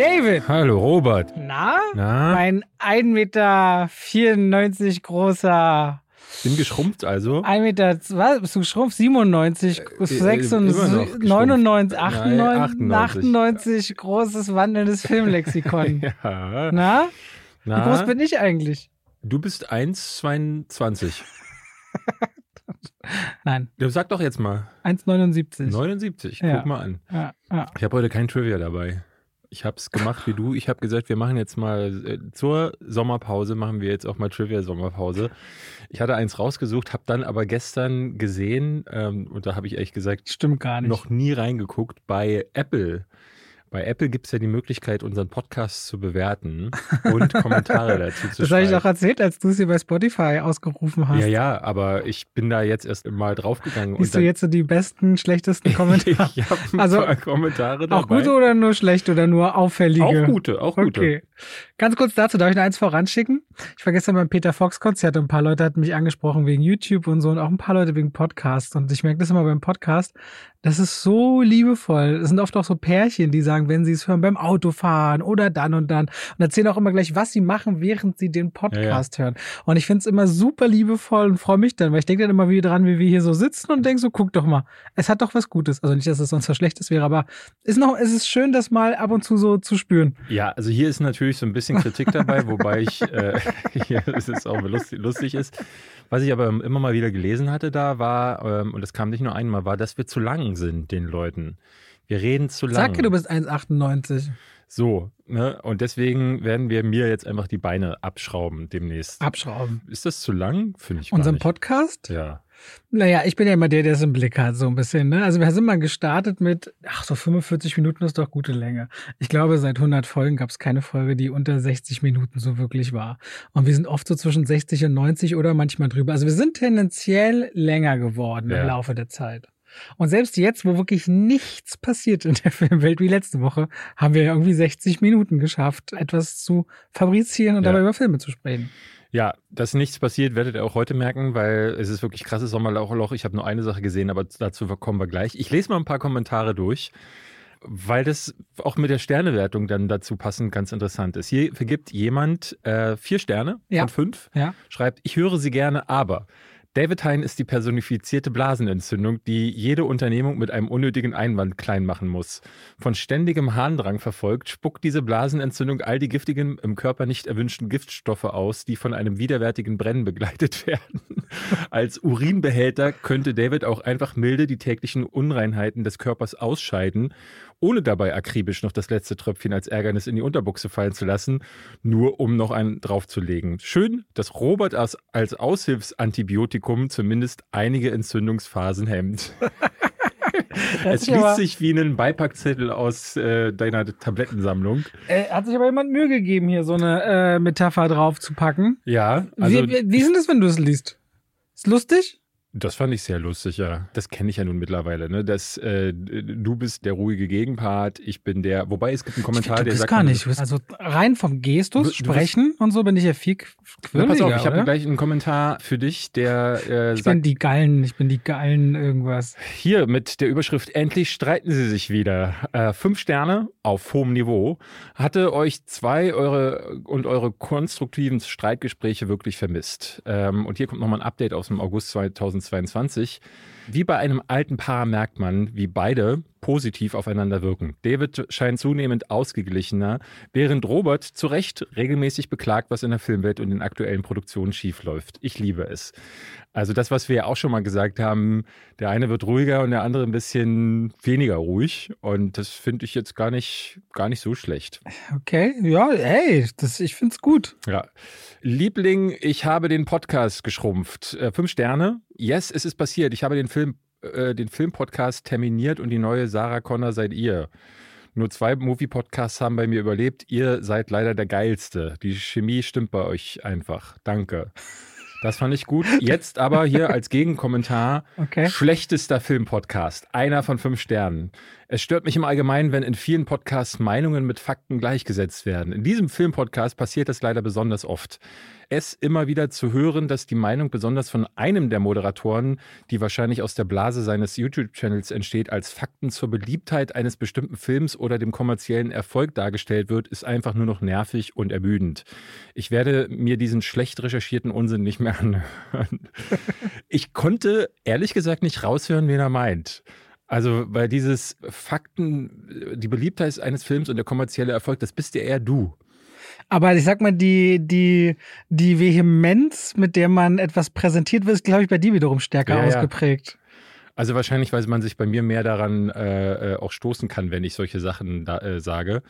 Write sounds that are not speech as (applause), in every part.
David! Hallo, Robert. Na? Na? Mein 1,94 Meter großer. Bin geschrumpft also. 1 Meter, was? Bist du geschrumpft? 97, äh, 96, immer noch geschrumpft. 99, Nein, 98, 98. 98, großes wandelndes Filmlexikon. (laughs) Ja. Na? Na, Wie groß bin ich eigentlich? du bist 1,22. (laughs) Nein, Ja, Sag doch jetzt mal. 1,79. 79. Ja. Guck mal an. Ja, ja. Ich habe heute kein Trivia dabei. Ich habe es gemacht wie du. Ich habe gesagt, wir machen jetzt mal äh, zur Sommerpause, machen wir jetzt auch mal Trivia-Sommerpause. Ich hatte eins rausgesucht, habe dann aber gestern gesehen, ähm, und da habe ich ehrlich gesagt Stimmt gar nicht. noch nie reingeguckt, bei Apple. Bei Apple gibt es ja die Möglichkeit, unseren Podcast zu bewerten und (laughs) Kommentare dazu zu das habe ich schreiben. auch erzählt, als du es hier bei Spotify ausgerufen hast. Ja, ja, aber ich bin da jetzt erst mal draufgegangen. Siehst du jetzt so die besten, schlechtesten (laughs) Kommentare? ich habe ein Also, paar Kommentare dabei. Auch gute oder nur schlechte oder nur auffällige? Auch gute, auch gute. Okay. Ganz kurz dazu, darf ich noch eins voranschicken? Ich war gestern beim Peter Fox Konzert und ein paar Leute hatten mich angesprochen wegen YouTube und so und auch ein paar Leute wegen Podcast. Und ich merke das immer beim Podcast. Das ist so liebevoll. Es sind oft auch so Pärchen, die sagen, wenn sie es hören beim Autofahren oder dann und dann und erzählen auch immer gleich, was sie machen, während sie den Podcast hören. Und ich finde es immer super liebevoll und freue mich dann, weil ich denke dann immer wieder dran, wie wir hier so sitzen und denke so, guck doch mal, es hat doch was Gutes. Also nicht, dass es sonst was Schlechtes wäre, aber ist noch, es ist schön, das mal ab und zu so zu spüren. Ja, also hier ist natürlich so ein bisschen Kritik dabei, wobei ich äh, (laughs) hier ist es auch lustig, lustig ist. Was ich aber immer mal wieder gelesen hatte da war, ähm, und das kam nicht nur einmal, war, dass wir zu lang sind, den Leuten. Wir reden zu lang. Sag dir, du bist 1,98. So, ne? Und deswegen werden wir mir jetzt einfach die Beine abschrauben demnächst. Abschrauben. Ist das zu lang? Finde ich Unseren. Podcast? Ja. Naja, ich bin ja immer der, der es im Blick hat, so ein bisschen. Ne? Also wir sind mal gestartet mit, ach so 45 Minuten ist doch gute Länge. Ich glaube, seit 100 Folgen gab es keine Folge, die unter 60 Minuten so wirklich war. Und wir sind oft so zwischen 60 und 90 oder manchmal drüber. Also wir sind tendenziell länger geworden Ja. im Laufe der Zeit. Und selbst jetzt, wo wirklich nichts passiert in der (laughs) Filmwelt wie letzte Woche, haben wir irgendwie 60 Minuten geschafft, etwas zu fabrizieren und Ja. dabei über Filme zu sprechen. Ja, dass nichts passiert, werdet ihr auch heute merken, weil es ist wirklich krasses Sommerloch. Ich habe nur eine Sache gesehen, aber dazu kommen wir gleich. Ich lese mal ein paar Kommentare durch, weil das auch mit der Sternewertung dann dazu passend ganz interessant ist. Hier vergibt jemand äh, vier Sterne Ja. von fünf, Ja. schreibt, ich höre sie gerne, aber David Hein ist die personifizierte Blasenentzündung, die jede Unternehmung mit einem unnötigen Einwand klein machen muss. Von ständigem Harndrang verfolgt, spuckt diese Blasenentzündung all die giftigen, im Körper nicht erwünschten Giftstoffe aus, die von einem widerwärtigen Brennen begleitet (laughs) werden. Als Urinbehälter könnte David auch einfach milde die täglichen Unreinheiten des Körpers ausscheiden, ohne dabei akribisch noch das letzte Tröpfchen als Ärgernis in die Unterbuchse fallen zu lassen, nur um noch einen draufzulegen. Schön, dass Robert als, als Aushilfsantibiotikum zumindest einige Entzündungsphasen hemmt. (laughs) es liest sich wie ein Beipackzettel aus äh, deiner Tablettensammlung. Äh, hat sich aber jemand Mühe gegeben, hier so eine äh, Metapher drauf zu packen. Ja, also wie, wie, wie ist denn das, wenn du es liest? Ist lustig? Das fand ich sehr lustig, ja. Das kenne ich ja nun mittlerweile, ne? Dass äh, du bist der ruhige Gegenpart, ich bin der. Wobei es gibt einen Kommentar, du der sagt. gar nicht. Also rein vom Gestus, Du- du bist- Sprechen und so bin ich ja viel Na, quirliger, pass auf, ich habe gleich einen Kommentar für dich, der äh, Ich bin sagt, die Geilen, ich bin die Geilen irgendwas. hier mit der Überschrift Endlich streiten sie sich wieder. Äh, fünf Sterne auf hohem Niveau. Hatte euch zwei eure und eure konstruktiven Streitgespräche wirklich vermisst. Ähm, und hier kommt nochmal ein Update aus dem August 2022. Wie bei einem alten Paar merkt man, wie beide positiv aufeinander wirken. David scheint zunehmend ausgeglichener, während Robert zu Recht regelmäßig beklagt, was in der Filmwelt und in aktuellen Produktionen schiefläuft. Ich liebe es. Also das, was wir ja auch schon mal gesagt haben, der eine wird ruhiger und der andere ein bisschen weniger ruhig. Und das finde ich jetzt gar nicht, gar nicht so schlecht. Okay, ja, hey, das, ich find's gut. Ja. Liebling, ich habe den Podcast geschrumpft. Äh, fünf Sterne. Yes, es ist passiert. Ich habe den Film, äh, den Filmpodcast terminiert und die neue Sarah Connor seid ihr. Nur zwei Movie-Podcasts haben bei mir überlebt. Ihr seid leider der geilste. Die Chemie stimmt bei euch einfach. Danke. Das fand ich gut. Jetzt aber hier als Gegenkommentar: Okay. schlechtester Filmpodcast. Einer von fünf Sternen. Es stört mich im Allgemeinen, wenn in vielen Podcasts Meinungen mit Fakten gleichgesetzt werden. In diesem Filmpodcast passiert das leider besonders oft. Es immer wieder zu hören, dass die Meinung besonders von einem der Moderatoren, die wahrscheinlich aus der Blase seines YouTube-Channels entsteht, als Fakten zur Beliebtheit eines bestimmten Films oder dem kommerziellen Erfolg dargestellt wird, ist einfach nur noch nervig und ermüdend. Ich werde mir diesen schlecht recherchierten Unsinn nicht mehr (laughs) anhören. Ich konnte ehrlich gesagt nicht raushören, wen er meint. Also, weil dieses Fakten, die Beliebtheit eines Films und der kommerzielle Erfolg, das bist ja eher du. Aber ich sag mal, die, die, die Vehemenz, mit der man etwas präsentiert wird, ist, glaube ich, bei dir wiederum stärker Ja, ja. ausgeprägt. Also wahrscheinlich, weil man sich bei mir mehr daran äh, äh, auch stoßen kann, wenn ich solche Sachen da, äh, sage.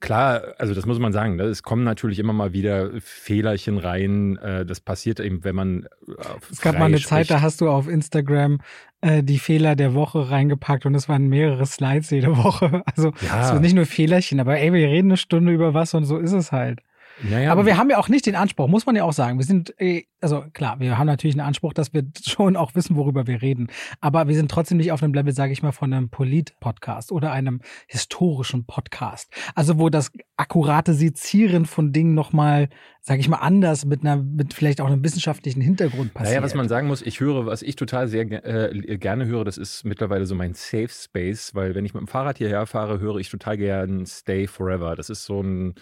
Klar, also das muss man sagen, ne? es kommen natürlich immer mal wieder Fehlerchen rein. Äh, das passiert eben, wenn man äh, Es gab mal eine Zeit, spricht. da hast du auf Instagram äh, die Fehler der Woche reingepackt und es waren mehrere Slides jede (laughs) Woche. Also Ja. es sind nicht nur Fehlerchen, aber ey, wir reden eine Stunde über was und so ist es halt. Naja, Aber wir haben ja auch nicht den Anspruch, muss man ja auch sagen. Wir sind, äh, also klar, wir haben natürlich einen Anspruch, dass wir (laughs) schon auch wissen, worüber wir reden. Aber wir sind trotzdem nicht auf einem Level, sage ich mal, von einem Polit-Podcast oder einem historischen Podcast. Also wo das akkurate Sezieren von Dingen nochmal, sage ich mal, anders mit einer, mit vielleicht auch einem wissenschaftlichen Hintergrund passiert. Naja, was man sagen muss, ich höre, was ich total sehr äh, gerne höre, das ist mittlerweile so mein Safe Space, weil wenn ich mit dem Fahrrad hierher fahre, höre ich total gern Stay Forever. Das ist so ein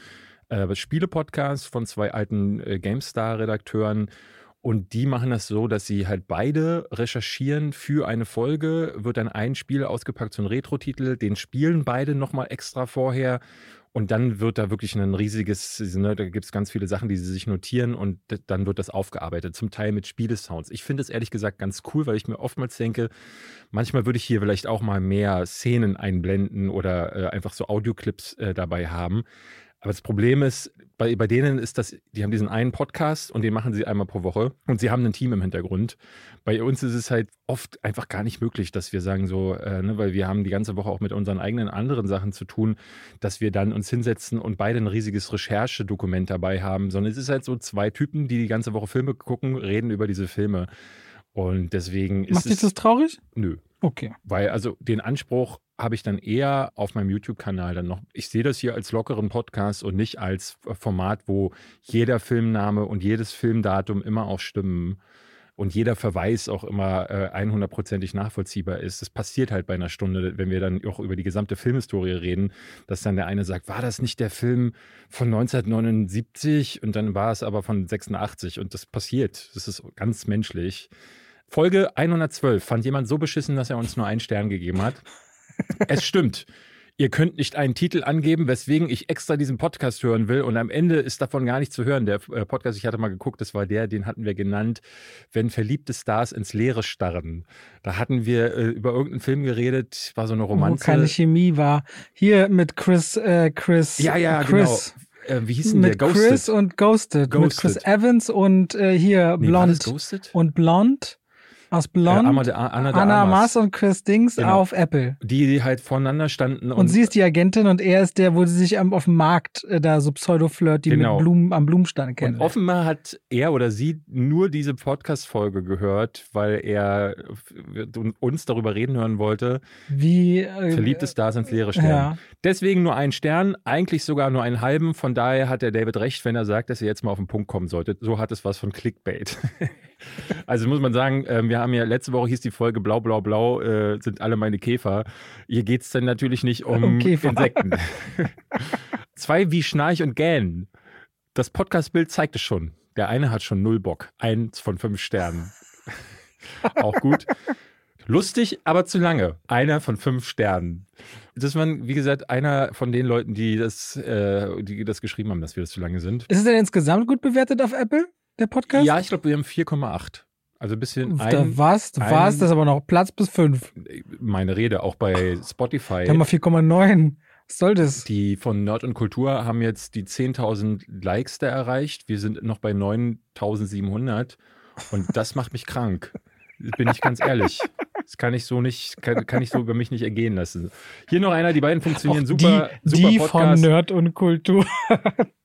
äh, Spiele-Podcast von zwei alten äh, GameStar-Redakteuren. Und die machen das so, dass sie halt beide recherchieren für eine Folge, wird dann ein Spiel ausgepackt, so ein Retro-Titel, den spielen beide nochmal extra vorher und dann wird da wirklich ein riesiges, ne, da gibt es ganz viele Sachen, die sie sich notieren und dann wird das aufgearbeitet, zum Teil mit Spielesounds. Ich finde es ehrlich gesagt ganz cool, weil ich mir oftmals denke, manchmal würde ich hier vielleicht auch mal mehr Szenen einblenden oder äh, einfach so Audioclips äh, dabei haben. Aber das Problem ist, bei, bei denen ist das, die haben diesen einen Podcast und den machen sie einmal pro Woche und sie haben ein Team im Hintergrund. Bei uns ist es halt oft einfach gar nicht möglich, dass wir sagen so, äh, ne, weil wir haben die ganze Woche auch mit unseren eigenen anderen Sachen zu tun, dass wir dann uns hinsetzen und beide ein riesiges Recherchedokument dabei haben, sondern es ist halt so zwei Typen, die die ganze Woche Filme gucken, reden über diese Filme. Und deswegen ist Macht dich es, das traurig? nö, Okay. weil also den Anspruch habe ich dann eher auf meinem YouTube-Kanal dann noch. Ich sehe das hier als lockeren Podcast und nicht als Format, wo jeder Filmname und jedes Filmdatum immer auch stimmen und jeder Verweis auch immer äh, 100%ig nachvollziehbar ist. Das passiert halt bei einer Stunde, wenn wir dann auch über die gesamte Filmhistorie reden, dass dann der eine sagt, war das nicht der Film von 1979 und dann war es aber von 86 und das passiert. Das ist ganz menschlich. Folge 112 fand jemand so beschissen, dass er uns nur einen Stern gegeben hat. Es stimmt. Ihr könnt nicht einen Titel angeben, weswegen ich extra diesen Podcast hören will. Und am Ende ist davon gar nichts zu hören. Der äh, Podcast, ich hatte mal geguckt, das war der, den hatten wir genannt, wenn verliebte Stars ins Leere starren. Da hatten wir äh, über irgendeinen Film geredet, war so eine Wo Romanze. keine Chemie war. Hier mit Chris, äh, Chris. ja, ja, Chris. genau. Äh, wie hieß denn der? Mit Chris und Ghosted. Mit Ghosted. Chris Evans und äh, hier Nee, war das Blond. Ghosted? Und Blond. Aus Blond. Äh, Anna de, Anna de Anna und Chris Dings Genau. auf Apple. Die, die halt voneinander standen. Und, sie ist die Agentin und er ist der, wo sie sich am, auf dem Markt äh, da so Pseudo-Flirt, die Genau. mit Blumen am Blumenstand Und kennen. offenbar hat er oder sie nur diese Podcast-Folge gehört, weil er uns darüber reden hören wollte. Wie äh, Verliebte Stars ins leere Stern. Ja. Deswegen nur einen Stern, eigentlich sogar nur einen halben. Von daher hat der David recht, wenn er sagt, dass ihr jetzt mal auf den Punkt kommen solltet. So hat es was von Clickbait. (laughs) also muss man sagen, ähm, wir haben ja letzte Woche hieß die Folge Blau, Blau, Blau äh, sind alle meine Käfer. Hier geht es dann natürlich nicht um Um. Insekten. (laughs) Zwei wie Schnarch und Gähn. Das Podcast-Bild zeigt es schon. Der eine hat schon null Bock. Eins von fünf Sternen. (laughs) Auch gut. Lustig, aber zu lange. Einer von fünf Sternen. Das war, wie gesagt, einer von den Leuten, die das, äh, die das geschrieben haben, dass wir das zu lange sind. Ist es denn insgesamt gut bewertet auf Apple, der Podcast? Ja, ich glaube, wir haben 4,8. Also ein bisschen Da ein, was, ein- was, das ist aber noch Platz bis fünf. meine Rede, auch bei Spotify. Wir haben mal 4,9. Was soll das? Die von Nerd und Kultur haben jetzt die 10.000 Likes da erreicht. Wir sind noch bei 9.700 und das macht mich krank. Bin ich ganz ehrlich. Das kann ich so nicht, kann, kann ich so über mich nicht ergehen lassen. Hier noch einer, die beiden funktionieren Auch super, die, super die von Podcast. Nerd und Kultur.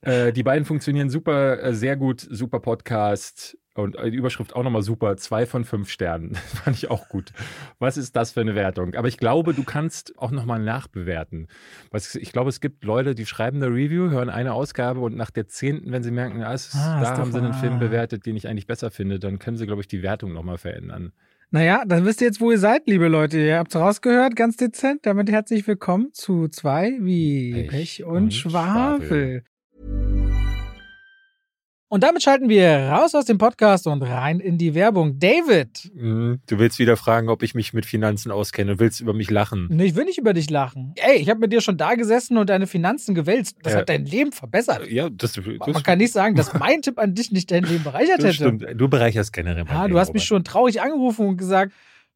Äh, die beiden funktionieren super, äh, sehr gut, super Podcast. Und die Überschrift auch nochmal super, zwei von fünf Sternen. (laughs) Fand ich auch gut. Was ist das für eine Wertung? Aber ich glaube, du kannst auch nochmal nachbewerten. Ich glaube, es gibt Leute, die schreiben eine Review, hören eine Ausgabe und nach der zehnten, wenn sie merken, ah, ist, ah, da haben sie einen Film bewertet, den ich eigentlich besser finde, dann können sie, glaube ich, die Wertung nochmal verändern. Naja, dann wisst ihr jetzt, wo ihr seid, liebe Leute. Ihr habt es rausgehört, ganz dezent. Damit herzlich willkommen zu zwei wie Pech, Pech und, und Schwafel. Schwafel. Und damit schalten wir raus aus dem Podcast und rein in die Werbung. David! Mhm. Du willst wieder fragen, ob ich mich mit Finanzen auskenne und willst über mich lachen. Nee, ich will nicht über dich lachen. Ey, ich habe mit dir schon da gesessen und deine Finanzen gewälzt. Das ja. hat dein Leben verbessert. Ja, das, das Man kann nicht sagen, dass (laughs) mein Tipp an dich nicht dein Leben bereichert hätte. Stimmt. Du bereicherst generell mein Ja, du hast mich schon traurig angerufen und gesagt,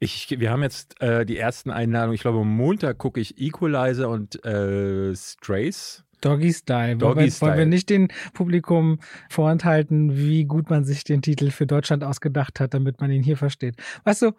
Ich, wir haben jetzt äh, die ersten Einladungen. Ich glaube, am Montag gucke ich Equalizer und äh, Strays. Doggy Style. Doggy Wobei, Style. Wollen wir nicht dem Publikum vorenthalten, wie gut man sich den Titel für Deutschland ausgedacht hat, damit man ihn hier versteht. Weißt du,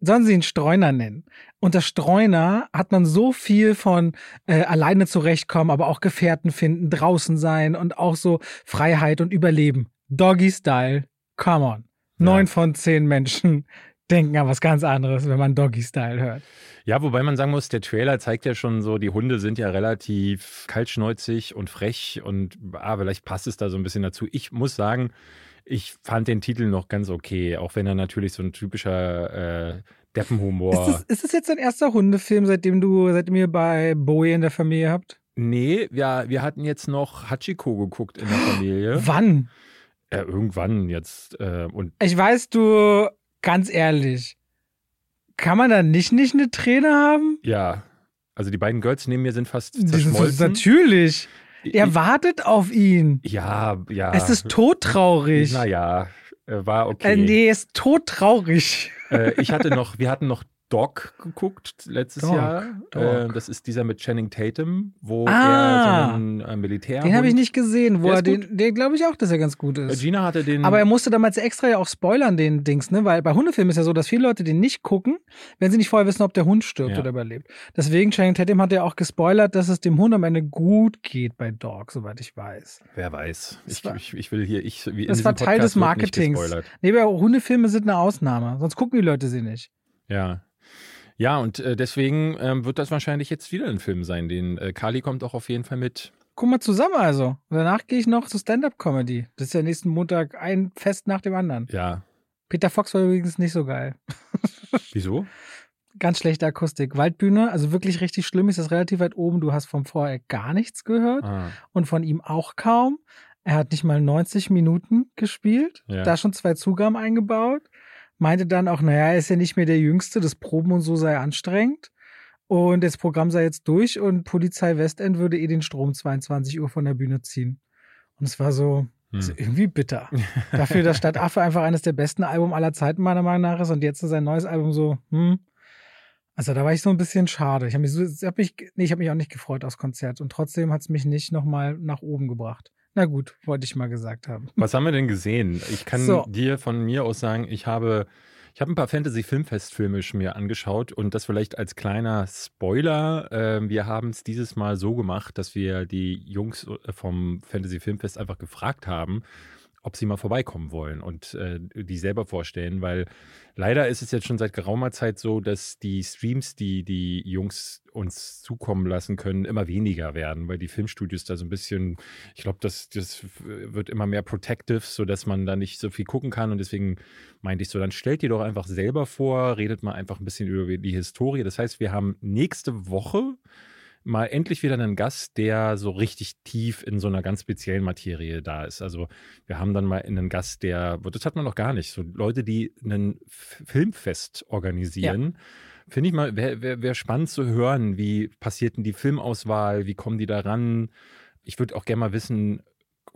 sollen sie ihn Streuner nennen. Unter Streuner hat man so viel von äh, alleine zurechtkommen, aber auch Gefährten finden, draußen sein und auch so Freiheit und Überleben. Doggy Style, come on. Neun ja. von zehn Menschen denken an was ganz anderes, wenn man Doggy Style hört. Ja, wobei man sagen muss, der Trailer zeigt ja schon so, die Hunde sind ja relativ kaltschnäuzig und frech und ah, vielleicht passt es da so ein bisschen dazu. Ich muss sagen, ich fand den Titel noch ganz okay, auch wenn er natürlich so ein typischer äh, Deppenhumor. Ist das, ist das jetzt dein erster Hundefilm, seitdem du, seitdem ihr bei Bowie in der Familie habt? Nee, ja, wir hatten jetzt noch Hachiko geguckt in der (gasps) Familie. Wann? Ja, irgendwann jetzt. Äh, und ich weiß, du ganz ehrlich, kann man da nicht, nicht eine Träne haben? Ja. Also die beiden Girls neben mir sind fast zerschmolzen. Sind, natürlich. Er wartet auf ihn. Ja, ja. Es ist todtraurig. Naja, äh, war okay. Äh, nee, ist todtraurig. Äh, ich hatte noch, wir hatten noch Dog geguckt letztes Dog, Jahr. Dog. Äh, das ist dieser mit Channing Tatum, wo ah, er so ein äh, Militär. Den habe ich nicht gesehen, wo der er den, den glaube ich auch, dass er ganz gut ist. Gina hatte den. Aber er musste damals extra ja auch spoilern, den Dings, ne? Weil bei Hundefilmen ist ja so, dass viele Leute den nicht gucken, wenn sie nicht vorher wissen, ob der Hund stirbt ja. oder überlebt. Deswegen, Channing Tatum hat ja auch gespoilert, dass es dem Hund am Ende gut geht bei Dog, soweit ich weiß. Wer weiß. Ich, war, ich, ich, will hier, ich, wie Das war Teil des Marketings. Nee, aber Hundefilme sind eine Ausnahme, sonst gucken die Leute sie nicht. Ja. Ja, und äh, deswegen ähm, wird das wahrscheinlich jetzt wieder ein Film sein. Den äh, Kali kommt auch auf jeden Fall mit. Guck mal zusammen also. Und danach gehe ich noch zu Stand-Up-Comedy. Das ist ja nächsten Montag ein Fest nach dem anderen. Ja. Peter Fox war übrigens nicht so geil. (laughs) Wieso? Ganz schlechte Akustik. Waldbühne, also wirklich richtig schlimm, ist das relativ weit oben. Du hast vom vorher gar nichts gehört ah. und von ihm auch kaum. Er hat nicht mal 90 Minuten gespielt, ja. da schon zwei Zugaben eingebaut meinte dann auch, naja, er ist ja nicht mehr der Jüngste, das Proben und so sei anstrengend. Und das Programm sei jetzt durch und Polizei Westend würde eh den Strom 22 Uhr von der Bühne ziehen. Und es war so, ist irgendwie bitter. (laughs) Dafür, dass Stadtaffe einfach eines der besten Alben aller Zeiten meiner Meinung nach ist und jetzt ist sein neues Album so, hm. Also da war ich so ein bisschen schade. Ich habe mich, so, hab mich, nee, ich habe mich auch nicht gefreut aufs Konzert und trotzdem hat es mich nicht nochmal nach oben gebracht. Na gut, wollte ich mal gesagt haben. Was haben wir denn gesehen? Ich kann so. dir von mir aus sagen, ich habe ich habe ein paar Fantasy-Filmfest-Filme mir angeschaut und das vielleicht als kleiner Spoiler. Äh, wir haben es dieses Mal so gemacht, dass wir die Jungs äh, vom Fantasy-Filmfest einfach gefragt haben, ob sie mal vorbeikommen wollen und äh, die selber vorstellen, weil leider ist es jetzt schon seit geraumer Zeit so, dass die Streams, die die Jungs uns zukommen lassen können, immer weniger werden, weil die Filmstudios da so ein bisschen, ich glaube, das, das wird immer mehr protective, sodass man da nicht so viel gucken kann und deswegen meinte ich so, dann stellt ihr doch einfach selber vor, redet mal einfach ein bisschen über die Historie. Das heißt, wir haben nächste Woche mal endlich wieder einen Gast, der so richtig tief in so einer ganz speziellen Materie da ist. Also wir haben dann mal einen Gast, der, das hat man noch gar nicht, so Leute, die einen Filmfest organisieren. Ja. Finde ich mal, wäre wär, wär spannend zu hören, wie passiert denn die Filmauswahl, wie kommen die da ran? Ich würde auch gerne mal wissen,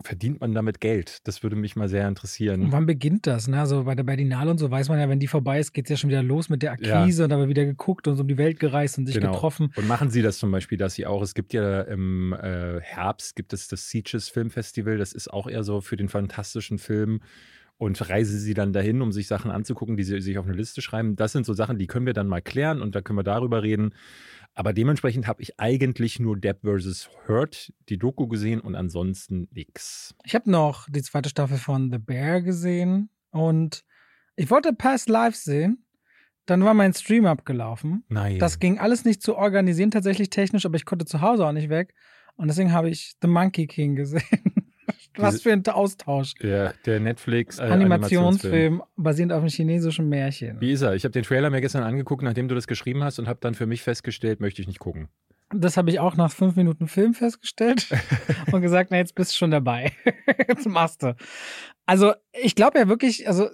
verdient man damit Geld? Das würde mich mal sehr interessieren. Und wann beginnt das? Ne? Also bei der Berlinale und so weiß man ja, wenn die vorbei ist, geht es ja schon wieder los mit der Akquise ja. und aber wieder geguckt und so um die Welt gereist und sich genau. getroffen. Und machen Sie das zum Beispiel, dass Sie auch, es gibt ja im äh, Herbst gibt es das Sieges Filmfestival, das ist auch eher so für den fantastischen Film und reise sie dann dahin, um sich Sachen anzugucken, die sie sich auf eine Liste schreiben. Das sind so Sachen, die können wir dann mal klären und da können wir darüber reden. Aber dementsprechend habe ich eigentlich nur Depp vs. Hurt, die Doku gesehen und ansonsten nichts. Ich habe noch die zweite Staffel von The Bear gesehen und ich wollte Past Lives sehen. Dann war mein Stream abgelaufen. Nein. Das ging alles nicht zu organisieren, tatsächlich technisch, aber ich konnte zu Hause auch nicht weg. Und deswegen habe ich The Monkey King gesehen. (laughs) Was für ein Austausch. Ja, der Netflix äh, Animationsfilm basierend auf einem chinesischen Märchen. Wie ist er? Ich habe den Trailer mir gestern angeguckt, nachdem du das geschrieben hast und habe dann für mich festgestellt, möchte ich nicht gucken. Das habe ich auch nach fünf Minuten Film festgestellt (laughs) und gesagt, na jetzt bist du schon dabei. (laughs) jetzt machst du. Also ich glaube ja wirklich, also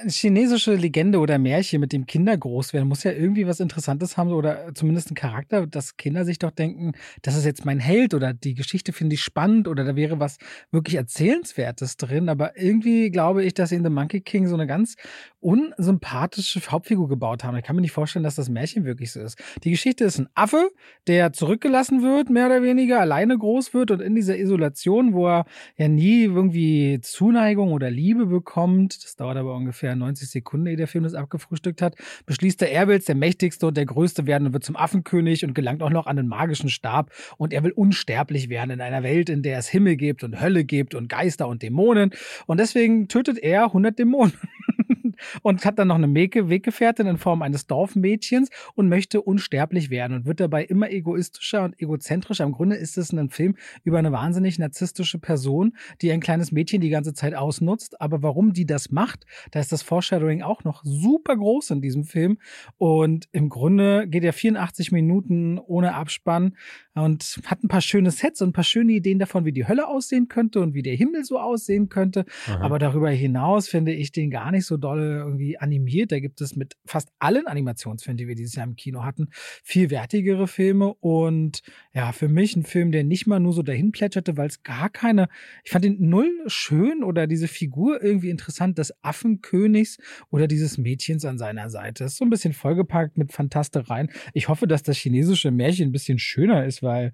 eine chinesische Legende oder Märchen, mit dem Kinder groß werden, muss ja irgendwie was Interessantes haben oder zumindest einen Charakter, dass Kinder sich doch denken, das ist jetzt mein Held oder die Geschichte finde ich spannend oder da wäre was wirklich Erzählenswertes drin. Aber irgendwie glaube ich, dass sie in The Monkey King so eine ganz unsympathische Hauptfigur gebaut haben. Ich kann mir nicht vorstellen, dass das Märchen wirklich so ist. Die Geschichte ist ein Affe, der zurückgelassen wird, mehr oder weniger, alleine groß wird und in dieser Isolation, wo er ja nie irgendwie Zuneigung oder Liebe bekommt, das dauert aber ungefähr 90 Sekunden, ehe der Film das abgefrühstückt hat, beschließt der, er will der mächtigste und der größte werden und wird zum Affenkönig und gelangt auch noch an den magischen Stab und er will unsterblich werden in einer Welt, in der es Himmel gibt und Hölle gibt und Geister und Dämonen und deswegen tötet er 100 Dämonen. (laughs) (laughs) und hat dann noch eine Weggefährtin in Form eines Dorfmädchens und möchte unsterblich werden und wird dabei immer egoistischer und egozentrischer. Im Grunde ist es ein Film über eine wahnsinnig narzisstische Person, die ein kleines Mädchen die ganze Zeit ausnutzt. Aber warum die das macht, da ist das Foreshadowing auch noch super groß in diesem Film. Und im Grunde geht er 84 Minuten ohne Abspann und hat ein paar schöne Sets und ein paar schöne Ideen davon, wie die Hölle aussehen könnte und wie der Himmel so aussehen könnte. Aha. Aber darüber hinaus finde ich den gar nicht so doll irgendwie animiert. Da gibt es mit fast allen Animationsfilmen, die wir dieses Jahr im Kino hatten, viel wertigere Filme. Und ja, für mich ein Film, der nicht mal nur so dahin plätscherte, weil es gar keine, ich fand den null schön oder diese Figur irgendwie interessant des Affenkönigs oder dieses Mädchens an seiner Seite. ist so ein bisschen vollgepackt mit Fantastereien. Ich hoffe, dass das chinesische Märchen ein bisschen schöner ist, weil,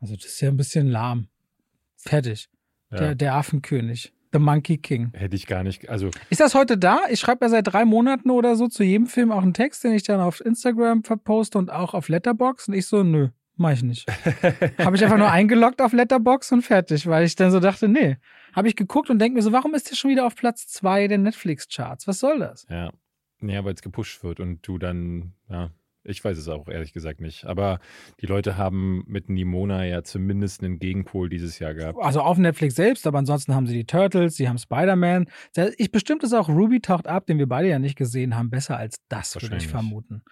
also das ist ja ein bisschen lahm. Fertig. Ja. Der, der Affenkönig. The Monkey King. Hätte ich gar nicht. Also ist das heute da? Ich schreibe ja seit drei Monaten oder so zu jedem Film auch einen Text, den ich dann auf Instagram verposte und auch auf Letterbox. Und ich so, nö, mach ich nicht. (laughs) habe ich einfach nur eingeloggt auf Letterbox und fertig, weil ich dann so dachte, nee. Habe ich geguckt und denke mir so, warum ist der schon wieder auf Platz zwei der Netflix-Charts? Was soll das? Ja. Ja, weil es gepusht wird und du dann, ja, ich weiß es auch ehrlich gesagt nicht. Aber die Leute haben mit Nimona ja zumindest einen Gegenpol dieses Jahr gehabt. Also auf Netflix selbst, aber ansonsten haben sie die Turtles, sie haben Spider-Man. Ich bestimmt ist auch Ruby taucht ab, den wir beide ja nicht gesehen haben, besser als das, würde ich vermuten.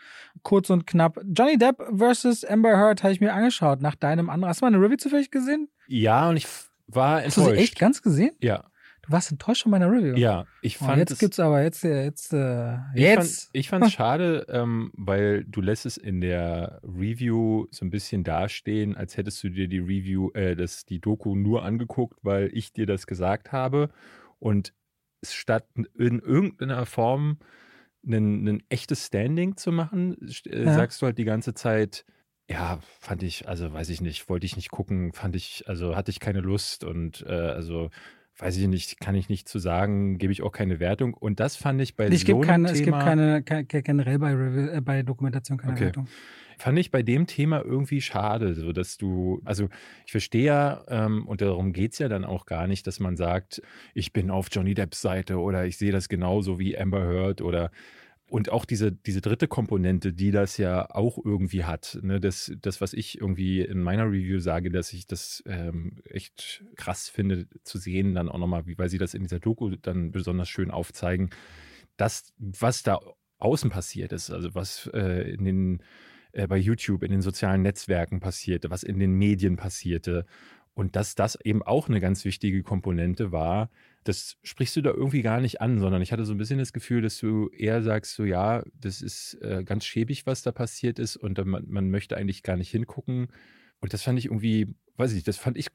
Kurz und knapp. Johnny Depp versus Amber Heard habe ich mir angeschaut nach deinem anderen. Hast du mal eine Review zufällig gesehen? Ja, und ich war enttäuscht. Hast du sie echt ganz gesehen? Ja. Du warst enttäuscht von meiner Review. Ja, ich Oh, fand jetzt es, gibt's aber jetzt, äh, jetzt, äh, ich jetzt. fand, ich fand's (laughs) schade, ähm, weil du lässt es in der Review so ein bisschen dastehen, als hättest du dir die Review, äh, das, die Doku nur angeguckt, weil ich dir das gesagt habe und statt in irgendeiner Form ein, ein echtes Standing zu machen, äh, Ja. sagst du halt die ganze Zeit, ja, fand ich, also weiß ich nicht, wollte ich nicht gucken, fand ich, also hatte ich keine Lust und äh, also weiß ich nicht, kann ich nicht zu sagen, gebe ich auch keine Wertung. Und das fand ich bei ich so keine, es gibt Thema, keine, ke- ke- generell bei, äh, bei Dokumentation keine Okay. Wertung. fand ich bei dem Thema irgendwie schade, so dass du, also ich verstehe ja, ähm, und darum geht es ja dann auch gar nicht, dass man sagt, ich bin auf Johnny Depps Seite oder ich sehe das genauso wie Amber Heard oder und auch diese, diese dritte Komponente, die das ja auch irgendwie hat, ne, das, das, was ich irgendwie in meiner Review sage, dass ich das ähm, echt krass finde zu sehen, dann auch nochmal, weil sie das in dieser Doku dann besonders schön aufzeigen, das, was da außen passiert ist, also was äh, in den äh, bei YouTube, in den sozialen Netzwerken passierte, was in den Medien passierte. Und dass das eben auch eine ganz wichtige Komponente war, das sprichst du da irgendwie gar nicht an, sondern ich hatte so ein bisschen das Gefühl, dass du eher sagst, so ja, das ist äh, ganz schäbig, was da passiert ist und man, man möchte eigentlich gar nicht hingucken. Und das fand ich irgendwie, weiß ich nicht, das fand ich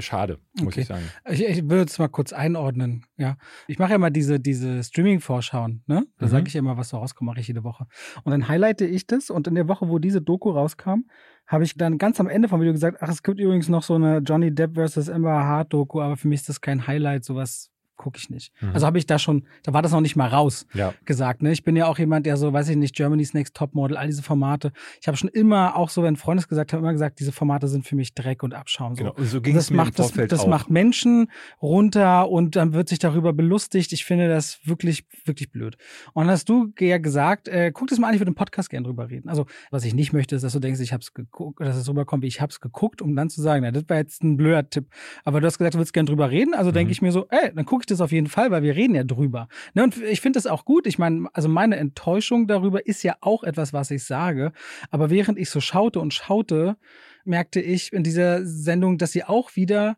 schade, muss Okay. ich sagen. Ich, ich würde es mal kurz einordnen. Ja, ich mache ja mal diese, diese Streaming-Vorschauen. Ne? Da Mhm. sage ich ja immer, was so rauskommt, mache ich jede Woche. Und dann highlighte ich das. Und in der Woche, wo diese Doku rauskam, habe ich dann ganz am Ende vom Video gesagt, ach, es gibt übrigens noch so eine Johnny Depp versus Amber Hart Doku, aber für mich ist das kein Highlight. Sowas gucke ich nicht. Mhm. Also habe ich da schon, da war das noch nicht mal raus Ja, gesagt. Ne? Ich bin ja auch jemand, der so, weiß ich nicht, Germany's Next Topmodel, all diese Formate. Ich habe schon immer, auch so, wenn Freunde es gesagt haben, immer gesagt, diese Formate sind für mich Dreck und Abschaum. So. genau. So ging es das mir macht, im das, Vorfeld das auch. macht Menschen runter und dann wird sich darüber belustigt. Ich finde das wirklich, wirklich blöd. Und dann hast du ja gesagt, äh, guck das mal an, ich würde im Podcast gerne drüber reden. Also, was ich nicht möchte, ist, dass du denkst, ich hab's geguckt, dass es rüberkommt, wie ich hab's geguckt, um dann zu sagen, na, das war jetzt ein blöder Tipp. Aber du hast gesagt, du würdest gerne drüber reden. Also denke Mhm. ich mir so, ey, dann gucke ich das auf jeden Fall, weil wir reden ja drüber. Ne, und ich finde das auch gut. Ich meine, also meine Enttäuschung darüber ist ja auch etwas, was ich sage. Aber während ich so schaute und schaute, merkte ich in dieser Sendung, dass sie auch wieder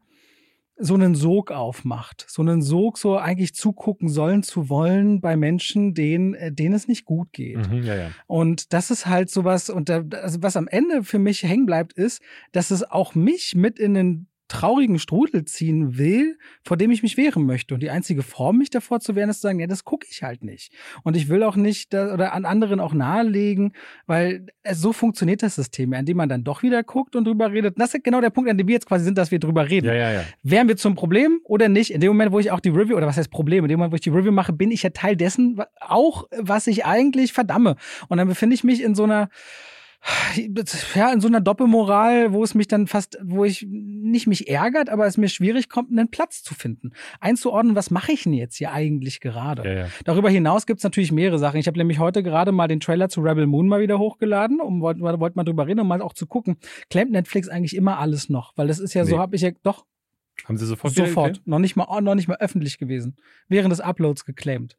so einen Sog aufmacht. So einen Sog, so eigentlich zugucken sollen zu wollen bei Menschen, denen, äh, denen es nicht gut geht. Mhm, ja, ja. Und das ist halt sowas, und da, also was am Ende für mich hängen bleibt, ist, dass es auch mich mit in den traurigen Strudel ziehen will, vor dem ich mich wehren möchte. Und die einzige Form, mich davor zu wehren, ist zu sagen, ja, das gucke ich halt nicht. Und ich will auch nicht da, oder an anderen auch nahelegen, weil es, so funktioniert das System, an dem man dann doch wieder guckt und drüber redet. Und das ist genau der Punkt, an dem wir jetzt quasi sind, dass wir drüber reden. Ja, ja, ja. Wären wir zum Problem oder nicht? In dem Moment, wo ich auch die Review, oder was heißt Problem, in dem Moment, wo ich die Review mache, bin ich ja Teil dessen, auch was ich eigentlich verdamme. Und dann befinde ich mich in so einer, ja, in so einer Doppelmoral, wo es mich dann fast, wo ich nicht mich ärgert, aber es mir schwierig kommt, einen Platz zu finden. Einzuordnen, was mache ich denn jetzt hier eigentlich gerade? ja, ja. Darüber hinaus gibt's natürlich mehrere Sachen. Ich habe nämlich heute gerade mal den Trailer zu Rebel Moon mal wieder hochgeladen, um wollte wollt mal drüber reden, um mal auch zu gucken. Claimt Netflix eigentlich immer alles noch? Weil das ist ja so, Nee. habe ich ja doch Haben sie sofort sofort, noch nicht mal noch nicht mal öffentlich gewesen, während des Uploads geclaimt.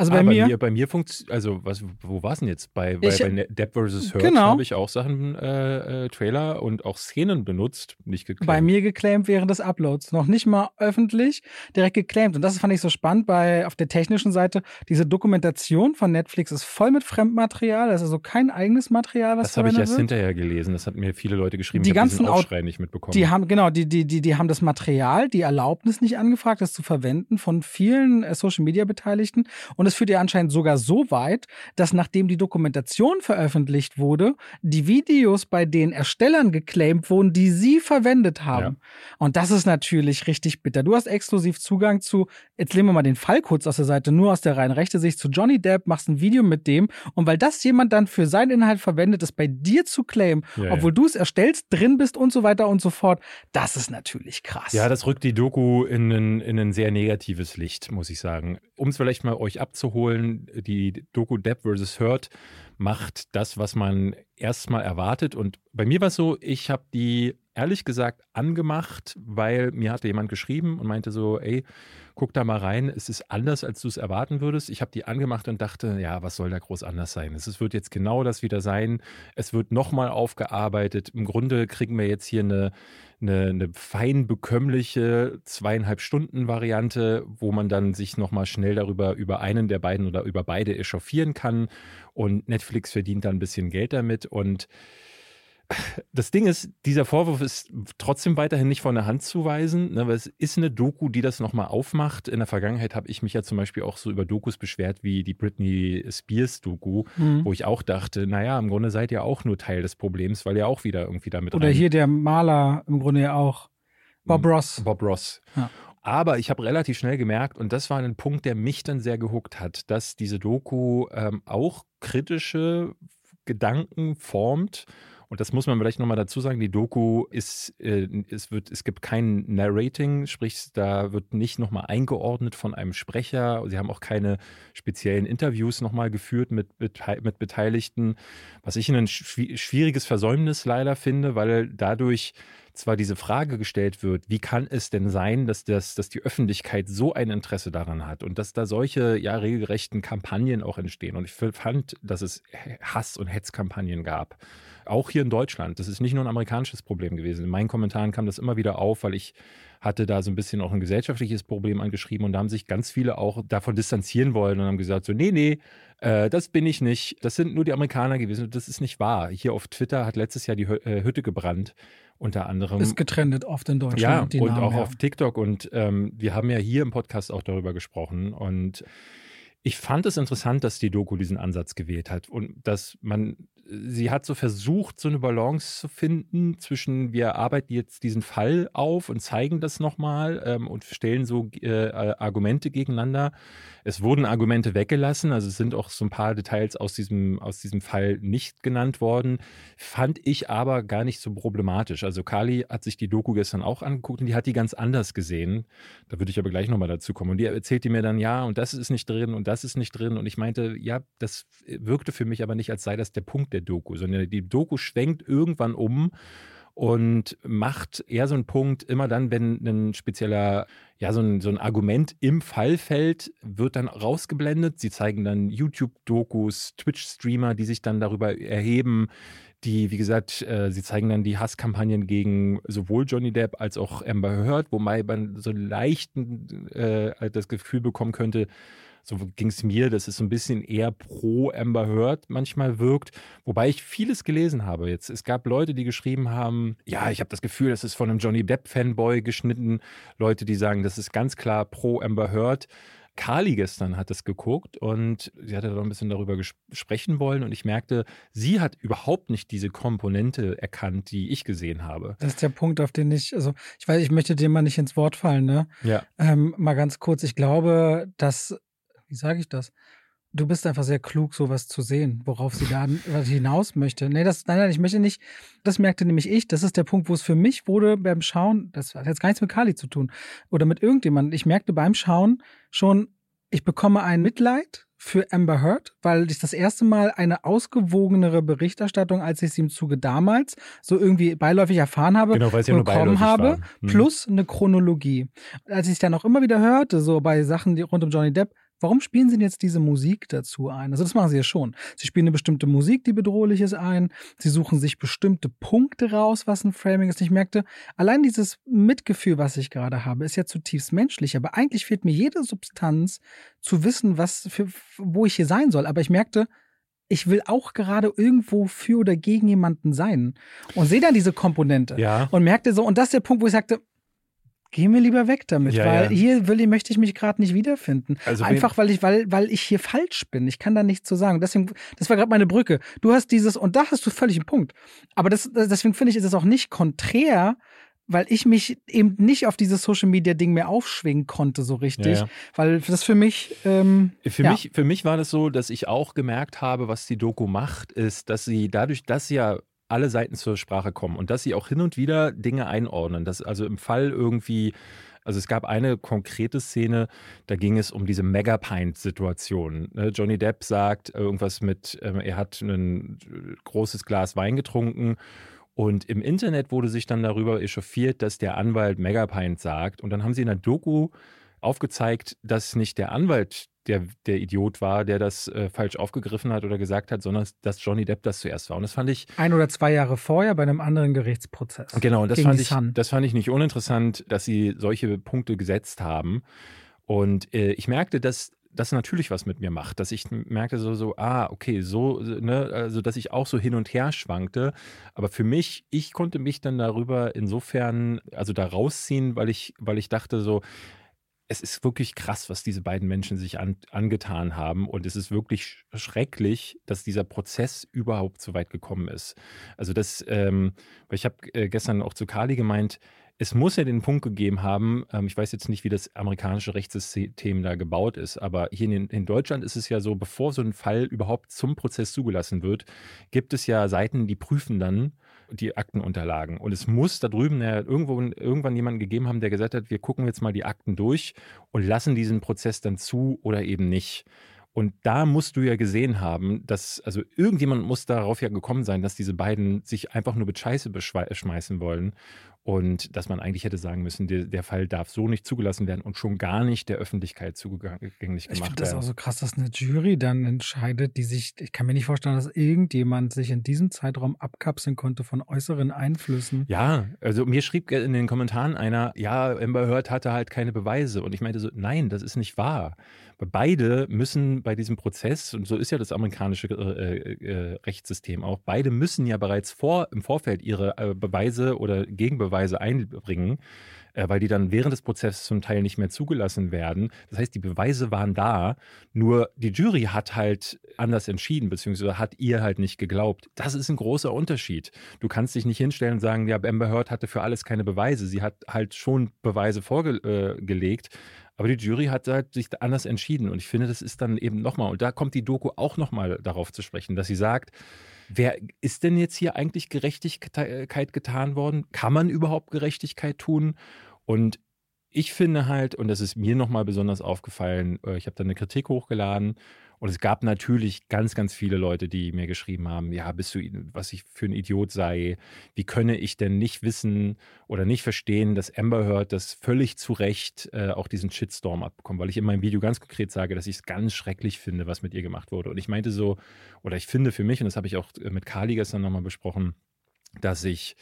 Also Ah, bei mir, bei mir funktioniert, also was, wo war es denn jetzt? Bei, bei, Ich- bei Ne- Depp vs. Hurt Genau. habe ich auch Sachen, äh, äh, Trailer und auch Szenen benutzt, nicht geklärt. bei mir geclaimt während des Uploads, noch nicht mal öffentlich, direkt geclaimt. Und das fand ich so spannend bei auf der technischen Seite. Diese Dokumentation von Netflix ist voll mit Fremdmaterial, das ist also kein eigenes Material, was Das habe ich erst wird. hinterher gelesen. Das hat mir viele Leute geschrieben. Die ich ganzen Au- Aufschrei nicht mitbekommen. Die haben, genau, die, die, die, die haben das Material, die Erlaubnis nicht angefragt, das zu verwenden von vielen äh, Social Media Beteiligten. Und es führt ja anscheinend sogar so weit, dass nachdem die Dokumentation veröffentlicht wurde, die Videos bei den Erstellern geclaimt wurden, die sie verwendet haben. Und das ist natürlich richtig bitter. Du hast exklusiv Zugang zu, jetzt nehmen wir mal den Fall kurz aus der Seite, nur aus der rein rechte Sicht, zu Johnny Depp, machst ein Video mit dem. Und weil das jemand dann für seinen Inhalt verwendet, es bei dir zu claimen, Ja, ja. obwohl du es erstellst, drin bist und so weiter und so fort, das ist natürlich krass. Ja, das rückt die Doku in ein, in ein sehr negatives Licht, muss ich sagen. Um es vielleicht mal euch abzuholen, die Doku Depp vs. Hurt macht das, was man erstmal erwartet. Und bei mir war es so, ich habe die ehrlich gesagt angemacht, weil mir hatte jemand geschrieben und meinte so, ey, guck da mal rein, es ist anders, als du es erwarten würdest. Ich habe die angemacht und dachte, ja, was soll da groß anders sein? Es wird jetzt genau das wieder sein. Es wird nochmal aufgearbeitet. Im Grunde kriegen wir jetzt hier eine, eine, eine fein bekömmliche zweieinhalb Stunden Variante, wo man dann sich nochmal schnell darüber über einen der beiden oder über beide echauffieren kann. Und Netflix verdient dann ein bisschen Geld damit. Und das Ding ist, dieser Vorwurf ist trotzdem weiterhin nicht von der Hand zu weisen, ne, weil es ist eine Doku, die das nochmal aufmacht. In der Vergangenheit habe ich mich ja zum Beispiel auch so über Dokus beschwert wie die Britney Spears Doku, mhm. wo ich auch dachte, naja, im Grunde seid ihr auch nur Teil des Problems, weil ihr auch wieder irgendwie damit Oder rein... hier der Maler im Grunde ja auch, Bob hm, Ross. Bob Ross. Ja. Aber ich habe relativ schnell gemerkt, und das war ein Punkt, der mich dann sehr gehuckt hat, dass diese Doku ähm, auch kritische Gedanken formt und das muss man vielleicht nochmal dazu sagen, die Doku ist, äh, es wird, es gibt kein Narrating, sprich, da wird nicht nochmal eingeordnet von einem Sprecher. Sie haben auch keine speziellen Interviews nochmal geführt mit, mit Beteiligten, was ich ein schwieriges Versäumnis leider finde, weil dadurch zwar diese Frage gestellt wird, wie kann es denn sein, dass, das, dass die Öffentlichkeit so ein Interesse daran hat und dass da solche ja regelgerechten Kampagnen auch entstehen. Und ich fand, dass es Hass- und Hetzkampagnen gab. Auch hier in Deutschland. Das ist nicht nur ein amerikanisches Problem gewesen. In meinen Kommentaren kam das immer wieder auf, weil ich hatte da so ein bisschen auch ein gesellschaftliches Problem angeschrieben und da haben sich ganz viele auch davon distanzieren wollen und haben gesagt so, nee, nee, äh, das bin ich nicht. Das sind nur die Amerikaner gewesen. Das ist nicht wahr. Hier auf Twitter hat letztes Jahr die äh, Hütte gebrannt unter anderem. Ist getrennt oft in Deutschland. Ja, und Namen, auch ja. auf TikTok. Und ähm, wir haben ja hier im Podcast auch darüber gesprochen. Und ich fand es interessant, dass die Doku diesen Ansatz gewählt hat und dass man sie hat so versucht, so eine Balance zu finden zwischen, wir arbeiten jetzt diesen Fall auf und zeigen das nochmal ähm, und stellen so äh, Argumente gegeneinander. Es wurden Argumente weggelassen, also es sind auch so ein paar Details aus diesem, aus diesem Fall nicht genannt worden. Fand ich aber gar nicht so problematisch. Also Kali hat sich die Doku gestern auch angeguckt und die hat die ganz anders gesehen. Da würde ich aber gleich nochmal dazu kommen. Und die erzählte mir dann, ja, und das ist nicht drin und das ist nicht drin. Und ich meinte, ja, das wirkte für mich aber nicht, als sei das der Punkt der Doku, sondern die Doku schwenkt irgendwann um und macht eher so einen Punkt, immer dann, wenn ein spezieller, ja, so ein, so ein Argument im Fall fällt, wird dann rausgeblendet. Sie zeigen dann YouTube-Dokus, Twitch-Streamer, die sich dann darüber erheben, die, wie gesagt, äh, sie zeigen dann die Hasskampagnen gegen sowohl Johnny Depp als auch Amber Heard, wobei man so leicht äh, das Gefühl bekommen könnte, so ging es mir, dass es so ein bisschen eher pro Amber Heard manchmal wirkt. Wobei ich vieles gelesen habe jetzt. Es gab Leute, die geschrieben haben, ja, ich habe das Gefühl, das ist von einem Johnny Depp-Fanboy geschnitten. Leute, die sagen, das ist ganz klar pro Amber Heard. Kali gestern hat es geguckt und sie hatte da ein bisschen darüber sprechen wollen und ich merkte, sie hat überhaupt nicht diese Komponente erkannt, die ich gesehen habe. Das ist der Punkt, auf den ich, also ich weiß, ich möchte dir mal nicht ins Wort fallen, ne? Ja. Ähm, mal ganz kurz, ich glaube, dass wie sage ich das? Du bist einfach sehr klug, sowas zu sehen, worauf sie da hinaus möchte. Nee, das, nein, nein, ich möchte nicht, das merkte nämlich ich, das ist der Punkt, wo es für mich wurde beim Schauen, das hat jetzt gar nichts mit Kali zu tun oder mit irgendjemandem. Ich merkte beim Schauen schon, ich bekomme ein Mitleid für Amber Heard, weil ich das erste Mal eine ausgewogenere Berichterstattung, als ich sie im Zuge damals so irgendwie beiläufig erfahren habe, genau, weil ja bekommen habe, hm. plus eine Chronologie. Als ich dann auch immer wieder hörte, so bei Sachen rund um Johnny Depp, Warum spielen sie denn jetzt diese Musik dazu ein? Also das machen sie ja schon. Sie spielen eine bestimmte Musik, die bedrohlich ist, ein. Sie suchen sich bestimmte Punkte raus, was ein Framing ist. Ich merkte, allein dieses Mitgefühl, was ich gerade habe, ist ja zutiefst menschlich. Aber eigentlich fehlt mir jede Substanz zu wissen, was für, wo ich hier sein soll. Aber ich merkte, ich will auch gerade irgendwo für oder gegen jemanden sein. Und sehe dann diese Komponente. Ja. Und merkte so, und das ist der Punkt, wo ich sagte, Geh mir lieber weg damit, ja, weil ja. hier will, möchte ich mich gerade nicht wiederfinden. Also Einfach weil ich, weil, weil ich hier falsch bin. Ich kann da nichts zu sagen. Deswegen, das war gerade meine Brücke. Du hast dieses, und da hast du völlig einen Punkt. Aber das, deswegen finde ich, ist es auch nicht konträr, weil ich mich eben nicht auf dieses Social Media Ding mehr aufschwingen konnte so richtig, ja, ja. weil das für mich ähm, für ja. mich für mich war das so, dass ich auch gemerkt habe, was die Doku macht, ist, dass sie dadurch, dass sie ja alle Seiten zur Sprache kommen und dass sie auch hin und wieder Dinge einordnen. Dass also im Fall irgendwie Also es gab eine konkrete Szene, da ging es um diese Megapint-Situation. Ne? Johnny Depp sagt irgendwas mit, ähm, er hat ein großes Glas Wein getrunken und im Internet wurde sich dann darüber echauffiert, dass der Anwalt Megapint sagt. Und dann haben sie in der Doku aufgezeigt, dass nicht der Anwalt der, der Idiot war, der das äh, falsch aufgegriffen hat oder gesagt hat, sondern dass Johnny Depp das zuerst war. Und das fand ich. Ein oder zwei Jahre vorher bei einem anderen Gerichtsprozess. Genau, und das, fand ich, das fand ich nicht uninteressant, dass sie solche Punkte gesetzt haben. Und äh, ich merkte, dass das natürlich was mit mir macht, dass ich merkte so, so, ah, okay, so, ne, also dass ich auch so hin und her schwankte. Aber für mich, ich konnte mich dann darüber insofern, also da rausziehen, weil ich, weil ich dachte so, es ist wirklich krass, was diese beiden Menschen sich an, angetan haben. Und es ist wirklich schrecklich, dass dieser Prozess überhaupt so weit gekommen ist. Also das, ähm, ich habe äh, gestern auch zu Kali gemeint, es muss ja den Punkt gegeben haben, ähm, ich weiß jetzt nicht, wie das amerikanische Rechtssystem da gebaut ist, aber hier in, in, Deutschland ist es ja so, bevor so ein Fall überhaupt zum Prozess zugelassen wird, gibt es ja Seiten, die prüfen dann die Aktenunterlagen. Und es muss da drüben ja irgendwo, irgendwann jemanden gegeben haben, der gesagt hat, wir gucken jetzt mal die Akten durch und lassen diesen Prozess dann zu oder eben nicht. Und da musst du ja gesehen haben, dass, also irgendjemand muss darauf ja gekommen sein, dass diese beiden sich einfach nur mit Scheiße beschmeißen wollen und dass man eigentlich hätte sagen müssen, der, der, Fall darf so nicht zugelassen werden und schon gar nicht der Öffentlichkeit zugänglich gemacht werden. Ich finde das auch so krass, dass eine Jury dann entscheidet, die sich, ich kann mir nicht vorstellen, dass irgendjemand sich in diesem Zeitraum abkapseln konnte von äußeren Einflüssen. Ja, also mir schrieb in den Kommentaren einer, ja, Amber Heard hatte halt keine Beweise und ich meinte so, nein, das ist nicht wahr. Beide müssen bei diesem Prozess, und so ist ja das amerikanische äh, äh, Rechtssystem auch, beide müssen ja bereits vor, im Vorfeld ihre äh, Beweise oder Gegenbeweise einbringen, äh, weil die dann während des Prozesses zum Teil nicht mehr zugelassen werden. Das heißt, die Beweise waren da, nur die Jury hat halt anders entschieden, beziehungsweise hat ihr halt nicht geglaubt. Das ist ein großer Unterschied. Du kannst dich nicht hinstellen und sagen, ja, Amber Heard hatte für alles keine Beweise. Sie hat halt schon Beweise vorgelegt, äh, aber die Jury hat halt sich anders entschieden. Und ich finde, das ist dann eben nochmal, und da kommt die Doku auch nochmal darauf zu sprechen, dass sie sagt, wer ist denn jetzt hier eigentlich Gerechtigkeit getan worden? Kann man überhaupt Gerechtigkeit tun? Und ich finde halt, und das ist mir nochmal besonders aufgefallen, äh, ich habe da eine Kritik hochgeladen und es gab natürlich ganz, ganz viele Leute, die mir geschrieben haben, ja, bist du, was ich für ein Idiot sei, wie könne ich denn nicht wissen oder nicht verstehen, dass Amber Heard das völlig zu Recht äh, auch diesen Shitstorm abbekommt, weil ich in meinem Video ganz konkret sage, dass ich es ganz schrecklich finde, was mit ihr gemacht wurde. Und ich meinte so, oder ich finde für mich, und das habe ich auch äh, mit Kali gestern nochmal besprochen, dass ich,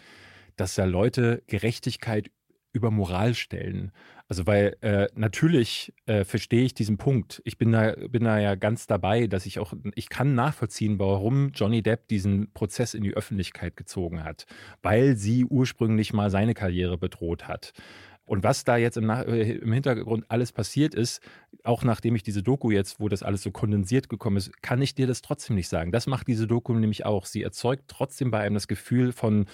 dass da Leute Gerechtigkeit über Moral stellen. Also weil äh, natürlich äh, verstehe ich diesen Punkt. Ich bin da, bin da ja ganz dabei, dass ich auch, ich kann nachvollziehen, warum Johnny Depp diesen Prozess in die Öffentlichkeit gezogen hat, weil sie ursprünglich mal seine Karriere bedroht hat. Und was da jetzt im, äh, im, Hintergrund alles passiert ist, auch nachdem ich diese Doku jetzt, wo das alles so kondensiert gekommen ist, kann ich dir das trotzdem nicht sagen. Das macht diese Doku nämlich auch. Sie erzeugt trotzdem bei einem das Gefühl von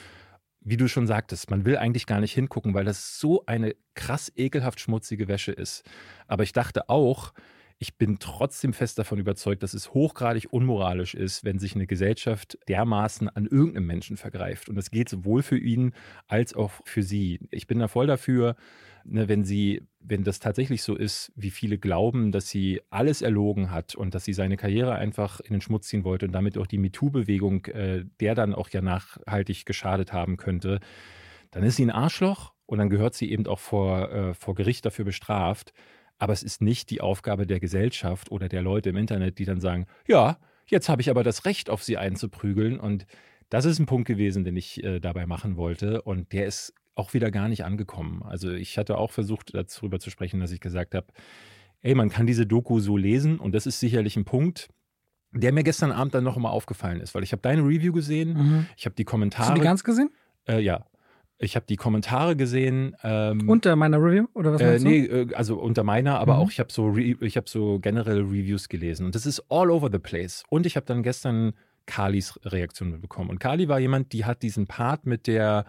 wie du schon sagtest, man will eigentlich gar nicht hingucken, weil das so eine krass ekelhaft schmutzige Wäsche ist. Aber ich dachte auch, ich bin trotzdem fest davon überzeugt, dass es hochgradig unmoralisch ist, wenn sich eine Gesellschaft dermaßen an irgendeinem Menschen vergreift. Und das geht sowohl für ihn als auch für sie. Ich bin da voll dafür, ne, wenn sie, wenn das tatsächlich so ist, wie viele glauben, dass sie alles erlogen hat und dass sie seine Karriere einfach in den Schmutz ziehen wollte und damit auch die MeToo-Bewegung, äh, der dann auch ja nachhaltig geschadet haben könnte, dann ist sie ein Arschloch und dann gehört sie eben auch vor, äh, vor Gericht dafür bestraft. Aber es ist nicht die Aufgabe der Gesellschaft oder der Leute im Internet, die dann sagen, ja, jetzt habe ich aber das Recht, auf sie einzuprügeln. Und das ist ein Punkt gewesen, den ich äh, dabei machen wollte. Und der ist auch wieder gar nicht angekommen. Also ich hatte auch versucht, darüber zu sprechen, dass ich gesagt habe, ey, man kann diese Doku so lesen und das ist sicherlich ein Punkt, der mir gestern Abend dann noch mal aufgefallen ist, weil ich habe deine Review gesehen, mhm. ich habe die Kommentare. Hast du die ganz gesehen? Äh, ja. Ich habe die Kommentare gesehen. Ähm, unter meiner Review oder was äh, nee, äh, also unter meiner, aber mhm. auch ich habe so, ich habe so generelle Reviews gelesen und das ist all over the place. Und ich habe dann gestern Kalis Reaktion bekommen. Und Kali war jemand, die hat diesen Part mit der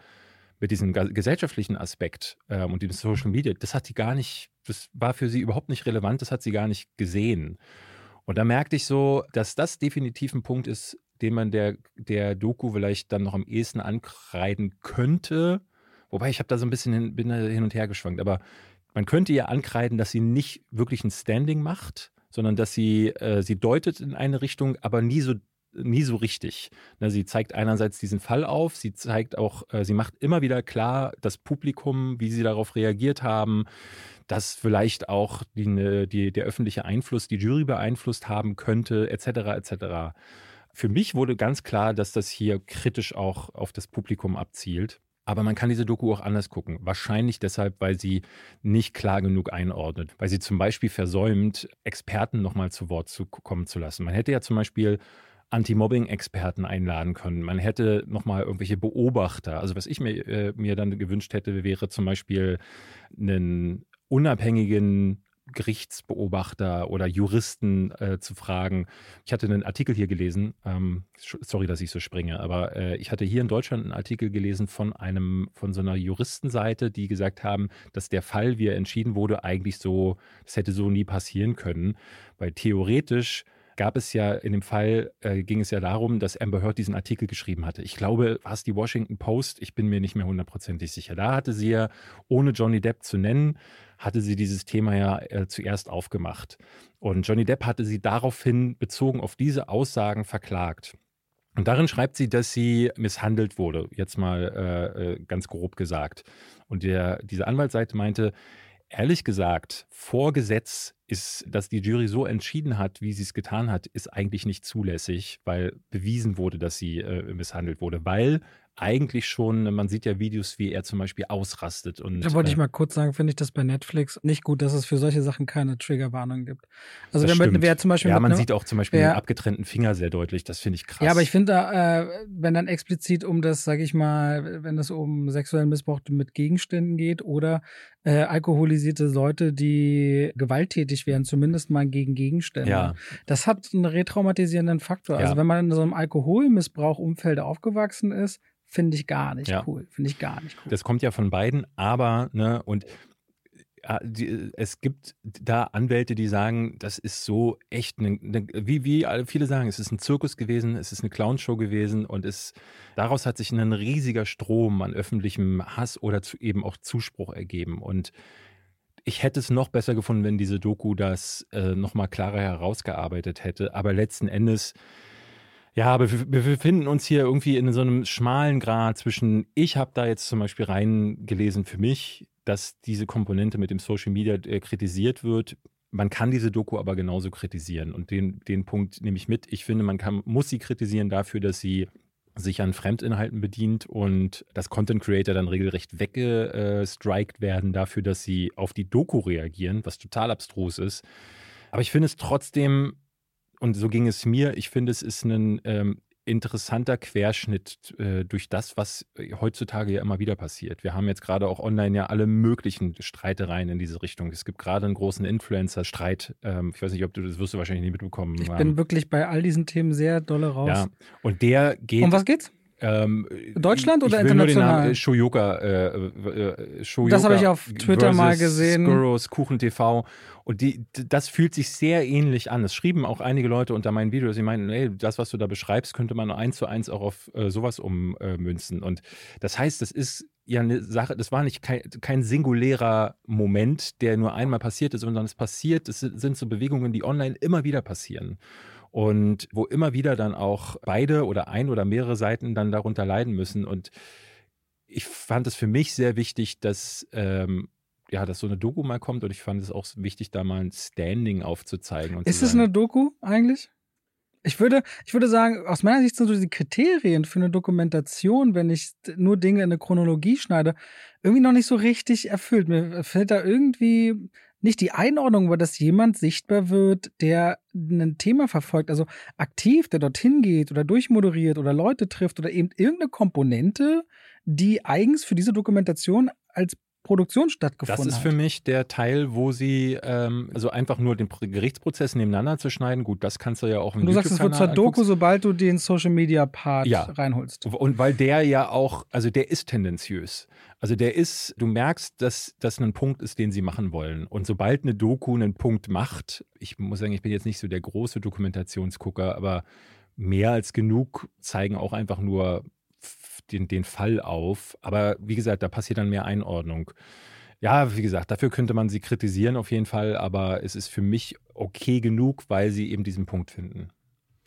mit diesem gesellschaftlichen Aspekt ähm, und dem Social Media, das hat sie gar nicht, das war für sie überhaupt nicht relevant, das hat sie gar nicht gesehen. Und da merkte ich so, dass das definitiv ein Punkt ist, den man der, der Doku vielleicht dann noch am ehesten ankreiden könnte. Wobei ich habe da so ein bisschen hin, bin hin und her geschwankt. Aber Man könnte ihr ankreiden, dass sie nicht wirklich ein Standing macht, sondern dass sie, äh, sie deutet in eine Richtung, aber nie so nie so richtig. Ne, sie zeigt einerseits diesen Fall auf, sie zeigt auch, äh, sie macht immer wieder klar, das Publikum, wie sie darauf reagiert haben, dass vielleicht auch die, ne, die, der öffentliche Einfluss die Jury beeinflusst haben könnte, etc. etc. Für mich wurde ganz klar, dass das hier kritisch auch auf das Publikum abzielt. Aber man kann diese Doku auch anders gucken. Wahrscheinlich deshalb, weil sie nicht klar genug einordnet. Weil sie zum Beispiel versäumt, Experten nochmal zu Wort zu kommen zu lassen. Man hätte ja zum Beispiel Anti-Mobbing-Experten einladen können. Man hätte nochmal irgendwelche Beobachter. Also was ich mir, äh, mir dann gewünscht hätte, wäre zum Beispiel einen unabhängigen Gerichtsbeobachter oder Juristen äh, zu fragen. Ich hatte einen Artikel hier gelesen, ähm, sorry, dass ich so springe, aber äh, ich hatte hier in Deutschland einen Artikel gelesen von einem, von so einer Juristenseite, die gesagt haben, dass der Fall, wie er entschieden wurde, eigentlich so, das hätte so nie passieren können, weil theoretisch gab es ja in dem Fall, äh, ging es ja darum, dass Amber Heard diesen Artikel geschrieben hatte. Ich glaube, war es die Washington Post? Ich bin mir nicht mehr hundertprozentig sicher. Da hatte sie ja, ohne Johnny Depp zu nennen, hatte sie dieses Thema ja äh, zuerst aufgemacht. Und Johnny Depp hatte sie daraufhin, bezogen auf diese Aussagen, verklagt. Und darin schreibt sie, dass sie misshandelt wurde, jetzt mal äh, äh ganz grob gesagt. Und der, diese Anwaltsseite meinte, ehrlich gesagt, vor Gesetz ist, dass die Jury so entschieden hat, wie sie es getan hat, ist eigentlich nicht zulässig, weil bewiesen wurde, dass sie äh, misshandelt wurde, weil eigentlich schon, man sieht ja Videos, wie er zum Beispiel ausrastet. Und, da wollte äh, ich mal kurz sagen, finde ich das bei Netflix nicht gut, dass es für solche Sachen keine Triggerwarnung gibt. Also wenn man wer zum Beispiel. Ja, man ne, sieht auch zum Beispiel wer, den abgetrennten Finger sehr deutlich, das finde ich krass. Ja, aber ich finde, äh, wenn dann explizit um das, sage ich mal, wenn es um sexuellen Missbrauch mit Gegenständen geht oder äh, alkoholisierte Leute, die gewalttätig werden, zumindest mal gegen Gegenstände. Ja. Das hat einen retraumatisierenden Faktor. Also ja. Also wenn man in so einem Alkoholmissbrauch-Umfeld aufgewachsen ist, Finde ich gar nicht ja. cool. Finde ich gar nicht cool. Das kommt ja von beiden, aber, ne, und die, es gibt da Anwälte, die sagen, das ist so echt, eine, eine, wie, wie viele sagen, es ist ein Zirkus gewesen, es ist eine Clownshow gewesen und es, daraus hat sich ein riesiger Strom an öffentlichem Hass oder zu, eben auch Zuspruch ergeben. Und ich hätte es noch besser gefunden, wenn diese Doku das äh, nochmal klarer herausgearbeitet hätte. Aber letzten Endes ja, aber wir, befinden uns hier irgendwie in so einem schmalen Grad zwischen, ich habe da jetzt zum Beispiel reingelesen für mich, dass diese Komponente mit dem Social Media äh, kritisiert wird. Man kann diese Doku aber genauso kritisieren. Und den, den Punkt nehme ich mit. Ich finde, man kann, muss sie kritisieren dafür, dass sie sich an Fremdinhalten bedient und dass Content Creator dann regelrecht weggestrikt werden dafür, dass sie auf die Doku reagieren, was total abstrus ist. Aber ich finde es trotzdem und so ging es mir. Ich finde, es ist ein ähm, interessanter Querschnitt äh, durch das, was heutzutage ja immer wieder passiert. Wir haben jetzt gerade auch online ja alle möglichen Streitereien in diese Richtung. Es gibt gerade einen großen Influencer-Streit. Ähm, ich weiß nicht, ob du das wirst du wahrscheinlich nicht mitbekommen. Ich bin wirklich bei all diesen Themen sehr dolle raus. Ja, und der geht. Um was geht's? Ähm, Deutschland oder international? Namen, Shoyoka, äh, äh, Shoyoka das habe ich auf Twitter mal gesehen. Skurros, Kuchen TV. Und die, das fühlt sich sehr ähnlich an. Es schrieben auch einige Leute unter meinen Videos, die meinten, ey, das, was du da beschreibst, könnte man eins zu eins auch auf äh, sowas ummünzen. Und das heißt, das ist ja eine Sache, das war nicht kein, kein singulärer Moment, der nur einmal passiert ist, sondern es passiert, es sind so Bewegungen, die online immer wieder passieren und wo immer wieder dann auch beide oder ein oder mehrere Seiten dann darunter leiden müssen. Und ich fand es für mich sehr wichtig, dass ähm, ja, dass so eine Doku mal kommt und ich fand es auch wichtig, da mal ein Standing aufzuzeigen. ist es eine Doku eigentlich? Ich würde, ich würde sagen, aus meiner Sicht sind so die Kriterien für eine Dokumentation, wenn ich nur Dinge in eine Chronologie schneide, irgendwie noch nicht so richtig erfüllt. Mir fällt da irgendwie nicht die Einordnung, aber dass jemand sichtbar wird, der ein Thema verfolgt, also aktiv, der dorthin geht oder durchmoderiert oder Leute trifft oder eben irgendeine Komponente, die eigens für diese Dokumentation als Produktion stattgefunden hat. Das ist für mich der Teil, wo sie, ähm, also einfach nur den Gerichtsprozess nebeneinander zu schneiden, gut, das kannst du ja auch im Und du sagst, es wird zur Doku, sobald du den Social Media Part ja. reinholst. Und weil der ja auch, also der ist tendenziös. Also der ist, du merkst, dass das ein Punkt ist, den sie machen wollen. Und sobald eine Doku einen Punkt macht, ich muss sagen, ich bin jetzt nicht so der große Dokumentationsgucker, aber mehr als genug zeigen auch einfach nur den, den Fall auf. Aber wie gesagt, da passiert dann mehr Einordnung. Ja, wie gesagt, dafür könnte man sie kritisieren auf jeden Fall, aber es ist für mich okay genug, weil sie eben diesen Punkt finden.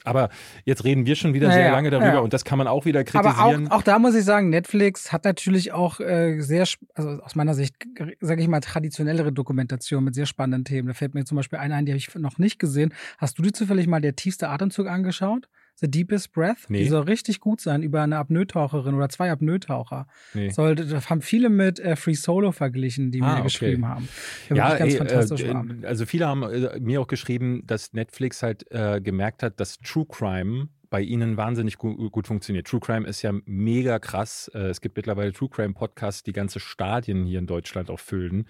Aber jetzt reden wir schon wieder Ja, sehr lange darüber ja. und das kann man auch wieder Aber kritisieren. auch, auch da muss ich sagen, Netflix hat natürlich auch äh, sehr, also aus meiner Sicht, sage ich mal, traditionellere Dokumentation mit sehr spannenden Themen. Da fällt mir zum Beispiel eine ein, die habe ich noch nicht gesehen. Hast du dir zufällig mal der tiefste Atemzug angeschaut? The Deepest Breath? Nee. Die soll richtig gut sein über eine Apnoe-Taucherin oder zwei Apnoe-Taucher. nee. Soll, das haben viele mit äh, Free Solo verglichen, die Ah, mir okay. geschrieben haben. Ja, ey, fantastisch äh, war. also viele haben äh, mir auch geschrieben, dass Netflix halt äh, gemerkt hat, dass True Crime bei ihnen wahnsinnig gu gut funktioniert. True Crime ist ja mega krass. Äh, es gibt mittlerweile True Crime Podcasts, die ganze Stadien hier in Deutschland auch füllen.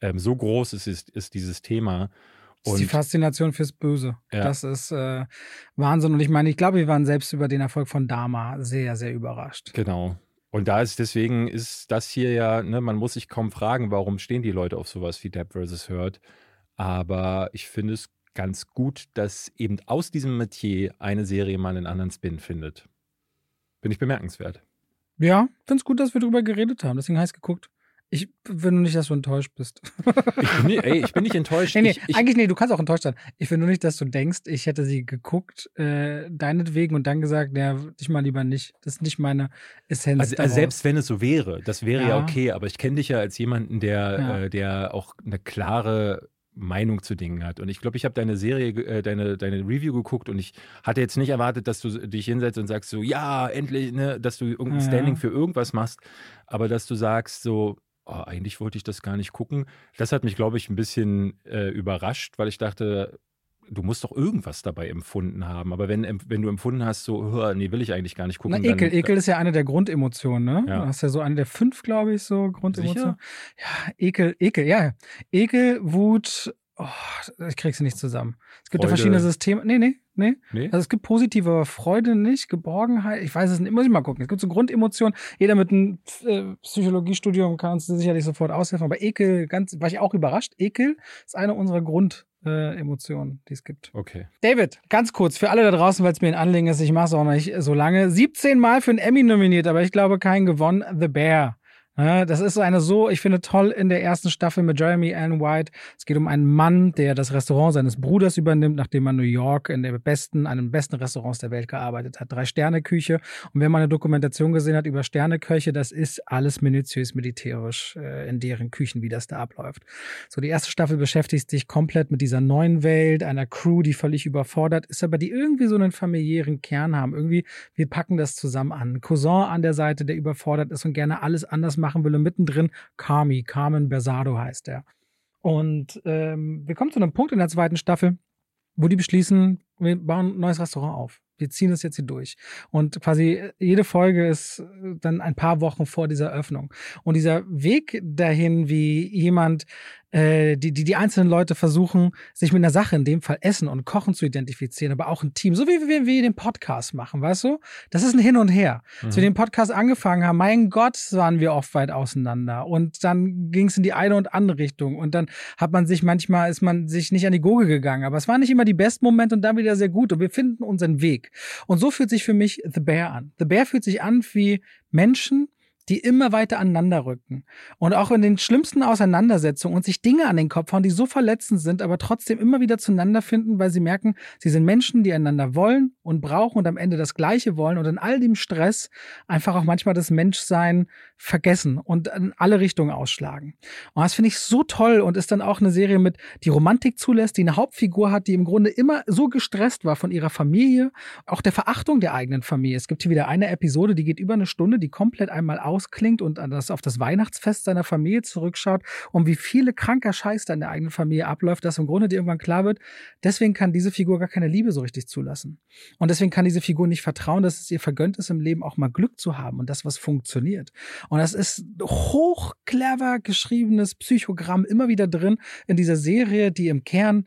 Ähm, so groß ist, ist, ist dieses Thema. Das ist die Faszination fürs Böse. Ja. Das ist äh, Wahnsinn. Und ich meine, ich glaube, wir waren selbst über den Erfolg von Dama sehr, sehr überrascht. genau. Und da ist deswegen ist das hier ja, ne, man muss sich kaum fragen, warum stehen die Leute auf sowas wie Depp vs. Heard. Aber ich finde es ganz gut, dass eben aus diesem Metier eine Serie mal einen anderen Spin findet. Bin ich bemerkenswert. Ja, finde es gut, dass wir drüber geredet haben. Deswegen heiß geguckt. Ich will nur nicht, dass du enttäuscht bist. Ich bin, nicht- ey, ich bin nicht enttäuscht. nee, nee, ich, ich, eigentlich nee, du kannst auch enttäuscht sein. Ich will nur nicht, dass du denkst, ich hätte sie geguckt, äh, deinetwegen und dann gesagt, ja, dich mal lieber nicht. Das ist nicht meine Essenz. also, also selbst wenn es so wäre, das wäre ja, Ja. okay, aber ich kenne dich ja als jemanden, der, Ja. äh, der auch eine klare Meinung zu Dingen hat. Und ich glaube, ich habe deine Serie, äh, deine, deine Review geguckt und ich hatte jetzt nicht erwartet, dass du dich hinsetzt und sagst so, ja, endlich, ne, dass du irgendein Ja. Standing für irgendwas machst, aber dass du sagst so, oh, eigentlich wollte ich das gar nicht gucken. Das hat mich, glaube ich, ein bisschen äh, überrascht, weil ich dachte, du musst doch irgendwas dabei empfunden haben. Aber wenn, wenn du empfunden hast, so, "Hör, nee, will ich eigentlich gar nicht gucken. Na, Ekel, dann, Ekel ist ja eine der Grundemotionen, ne? Ja. Du hast ja so eine der fünf, glaube ich, so Grundemotionen. Sicher? Ja, Ekel, Ekel, ja. Ekel, Wut, oh, ich krieg sie nicht zusammen. Es gibt ja Freude. verschiedene Systeme. Nee, nee, nee. Nee? Also es gibt positive, aber Freude nicht, Geborgenheit, ich weiß es nicht, muss ich mal gucken. Es gibt so Grundemotionen. Jeder mit einem äh, Psychologiestudium kann uns sicherlich sofort aushelfen, aber Ekel, ganz, war ich auch überrascht. Ekel ist eine unserer Grundemotionen, äh, Emotionen, die es gibt. Okay. David, ganz kurz, für alle da draußen, weil es mir ein Anliegen ist, ich mache es auch nicht so lange. 17 Mal für einen Emmy nominiert, aber ich glaube keinen gewonnen. The Bear. Das ist eine so, ich finde toll in der ersten Staffel mit Jeremy Allen White. Es geht um einen Mann, der das Restaurant seines Bruders übernimmt, nachdem er in New York in der besten, einem besten Restaurants der Welt gearbeitet hat. Drei Sterne Küche. Und wer mal eine Dokumentation gesehen hat über Sterneköche, das ist alles minutiös militärisch äh, in deren Küchen, wie das da abläuft. So, die erste Staffel beschäftigt sich komplett mit dieser neuen Welt, einer Crew, die völlig überfordert ist, aber die irgendwie so einen familiären Kern haben. Irgendwie, wir packen das zusammen an. Cousin an der Seite, der überfordert ist und gerne alles anders machen will. Und mittendrin Carmi, Carmen Bersado heißt er. Und ähm, wir kommen zu einem Punkt in der zweiten Staffel, wo die beschließen, wir bauen ein neues Restaurant auf. Wir ziehen das jetzt hier durch. Und quasi jede Folge ist dann ein paar Wochen vor dieser Öffnung. Und dieser Weg dahin, wie jemand, äh, die, die, die einzelnen Leute versuchen, sich mit einer Sache, in dem Fall Essen und Kochen zu identifizieren, aber auch ein Team, so wie wir, wir den Podcast machen, weißt du? Das ist ein Hin und Her. Als wir den Podcast angefangen haben, mein Gott, waren wir oft weit auseinander. Und dann ging es in die eine und andere Richtung. Und dann hat man sich manchmal, ist man sich nicht an die Gurgel gegangen. Aber es waren nicht immer die besten Momente und dann wieder sehr gut. Und wir finden unseren Weg. Und so fühlt sich für mich The Bear an. The Bear fühlt sich an wie Menschen, die immer weiter aneinander rücken. Und auch in den schlimmsten Auseinandersetzungen und sich Dinge an den Kopf hauen, die so verletzend sind, aber trotzdem immer wieder zueinander finden, weil sie merken, sie sind Menschen, die einander wollen und brauchen und am Ende das Gleiche wollen und in all dem Stress einfach auch manchmal das Menschsein vergessen und in alle Richtungen ausschlagen. Und das finde ich so toll und ist dann auch eine Serie mit, die Romantik zulässt, die eine Hauptfigur hat, die im Grunde immer so gestresst war von ihrer Familie, auch der Verachtung der eigenen Familie. Es gibt hier wieder eine Episode, die geht über eine Stunde, die komplett einmal ausklingt und an das, auf das Weihnachtsfest seiner Familie zurückschaut und wie viele kranker Scheiß da in der eigenen Familie abläuft, dass im Grunde dir irgendwann klar wird, deswegen kann diese Figur gar keine Liebe so richtig zulassen. Und deswegen kann diese Figur nicht vertrauen, dass es ihr vergönnt ist, im Leben auch mal Glück zu haben und das, was funktioniert. Und das ist hoch clever geschriebenes Psychogramm immer wieder drin in dieser Serie, die im Kern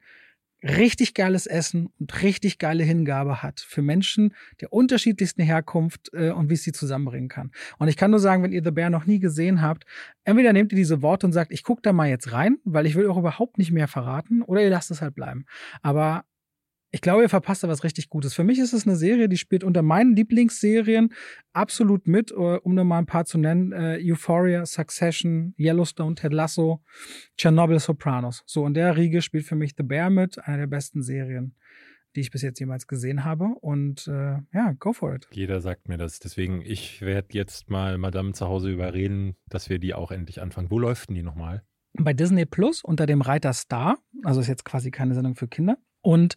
richtig geiles Essen und richtig geile Hingabe hat für Menschen der unterschiedlichsten Herkunft äh, und wie es sie zusammenbringen kann. Und ich kann nur sagen, wenn ihr The Bear noch nie gesehen habt, entweder nehmt ihr diese Worte und sagt, ich gucke da mal jetzt rein, weil ich will auch überhaupt nicht mehr verraten, oder ihr lasst es halt bleiben. Aber Ich glaube, ihr verpasst da was richtig Gutes. Für mich ist es eine Serie, die spielt unter meinen Lieblingsserien absolut mit, äh, um nur mal ein paar zu nennen. Äh, Euphoria, Succession, Yellowstone, Ted Lasso, Chernobyl, Sopranos. So, in der Riege spielt für mich The Bear mit, eine der besten Serien, die ich bis jetzt jemals gesehen habe. Und äh, ja, go for it. Jeder sagt mir das. Deswegen, ich werde jetzt mal Madame zu Hause überreden, dass wir die auch endlich anfangen. Wo läuft denn die nochmal? Bei Disney Plus unter dem Reiter Star. Also ist jetzt quasi keine Sendung für Kinder. Und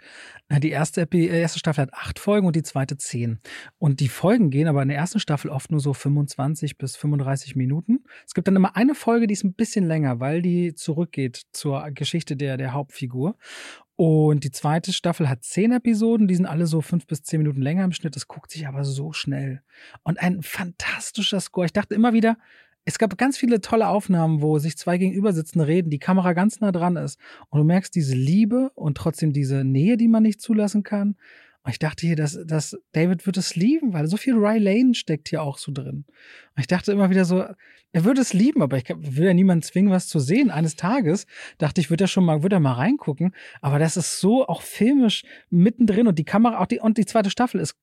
die erste, äh, erste Staffel hat acht Folgen und die zweite zehn. Und die Folgen gehen aber in der ersten Staffel oft nur so 25 bis 35 Minuten. Es gibt dann immer eine Folge, die ist ein bisschen länger, weil die zurückgeht zur Geschichte der, der Hauptfigur. Und die zweite Staffel hat zehn Episoden, die sind alle so fünf bis zehn Minuten länger im Schnitt. Das guckt sich aber so schnell. Und ein fantastischer Score. Ich dachte immer wieder, es gab ganz viele tolle Aufnahmen, wo sich zwei gegenüber sitzen, reden, die Kamera ganz nah dran ist. Und du merkst diese Liebe und trotzdem diese Nähe, die man nicht zulassen kann. Und ich dachte hier, dass, dass David wird es lieben, weil so viel Ry Lane steckt hier auch so drin. Ich dachte immer wieder so, er würde es lieben, aber ich will ja niemanden zwingen, was zu sehen. Eines Tages dachte ich, würde er schon mal, würde er mal reingucken. Aber das ist so auch filmisch mittendrin und die Kamera, auch die, und die zweite Staffel ist,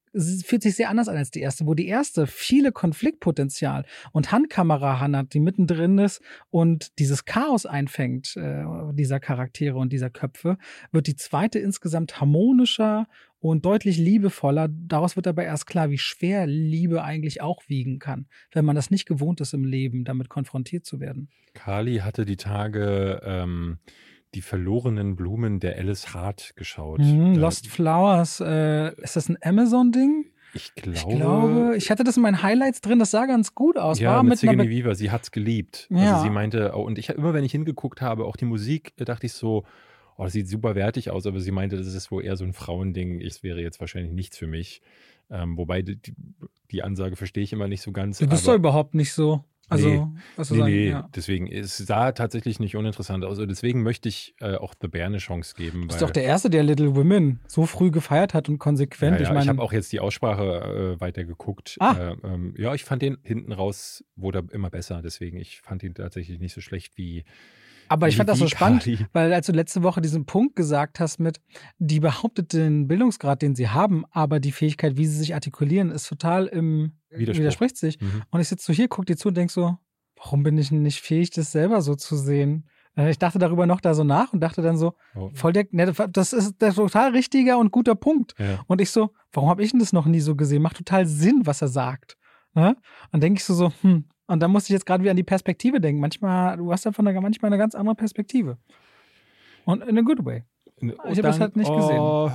fühlt sich sehr anders an als die erste, wo die erste viele Konfliktpotenzial und Handkamera hat, die mittendrin ist und dieses Chaos einfängt, äh, dieser Charaktere und dieser Köpfe, wird die zweite insgesamt harmonischer und deutlich liebevoller. Daraus wird aber erst klar, wie schwer Liebe eigentlich auch wiegen kann, wenn man das nicht gewohnt ist im Leben, damit konfrontiert zu werden. Kali hatte die Tage ähm, die verlorenen Blumen der Alice Hart geschaut. Mhm, Lost Flowers, äh, ist das ein Amazon-Ding? Ich glaube, ich glaube, ich hatte das in meinen Highlights drin, das sah ganz gut aus. Ja, War mit, mit Weaver, sie hat's geliebt. Ja. Also sie meinte, oh, und ich immer, wenn ich hingeguckt habe, auch die Musik, äh, dachte ich so, oh, das sieht super wertig aus, aber sie meinte, das ist wohl eher so ein Frauending. Es wäre jetzt wahrscheinlich nichts für mich. Ähm, wobei die, die Ansage verstehe ich immer nicht so ganz. Du bist doch überhaupt nicht so. Also, Nee, was nee, sagen, nee, ja. deswegen, es sah tatsächlich nicht uninteressant aus. Deswegen möchte ich äh, auch The Bear eine Chance geben. Du bist doch der Erste, der Little Women so früh gefeiert hat und konsequent. Ja, ja, ich ich, meine, habe auch jetzt die Aussprache äh, weitergeguckt. Ah. Äh, ähm, ja, ich fand den hinten raus wurde er immer besser. Deswegen, ich fand ihn tatsächlich nicht so schlecht wie. Aber ich fand das so spannend, Kali. weil als du letzte Woche diesen Punkt gesagt hast mit, die behauptet den Bildungsgrad, den sie haben, aber die Fähigkeit, wie sie sich artikulieren, ist total im Widerspruch. widerspricht sich. Mhm. Und ich sitze so hier, guck dir zu und denk so, warum bin ich denn nicht fähig, das selber so zu sehen? Äh, Ich dachte darüber noch da so nach und dachte dann so, Oh, voll der, ne, das ist der total richtiger und guter Punkt. ja. Und ich so, warum habe ich denn das noch nie so gesehen? Macht total Sinn, was er sagt. Ne? Und denke ich so, so, hm. Und dann musste ich jetzt gerade wieder an die Perspektive denken. Manchmal, du hast davon eine, manchmal eine ganz andere Perspektive. Und in a good way. Ich hab das halt nicht oh,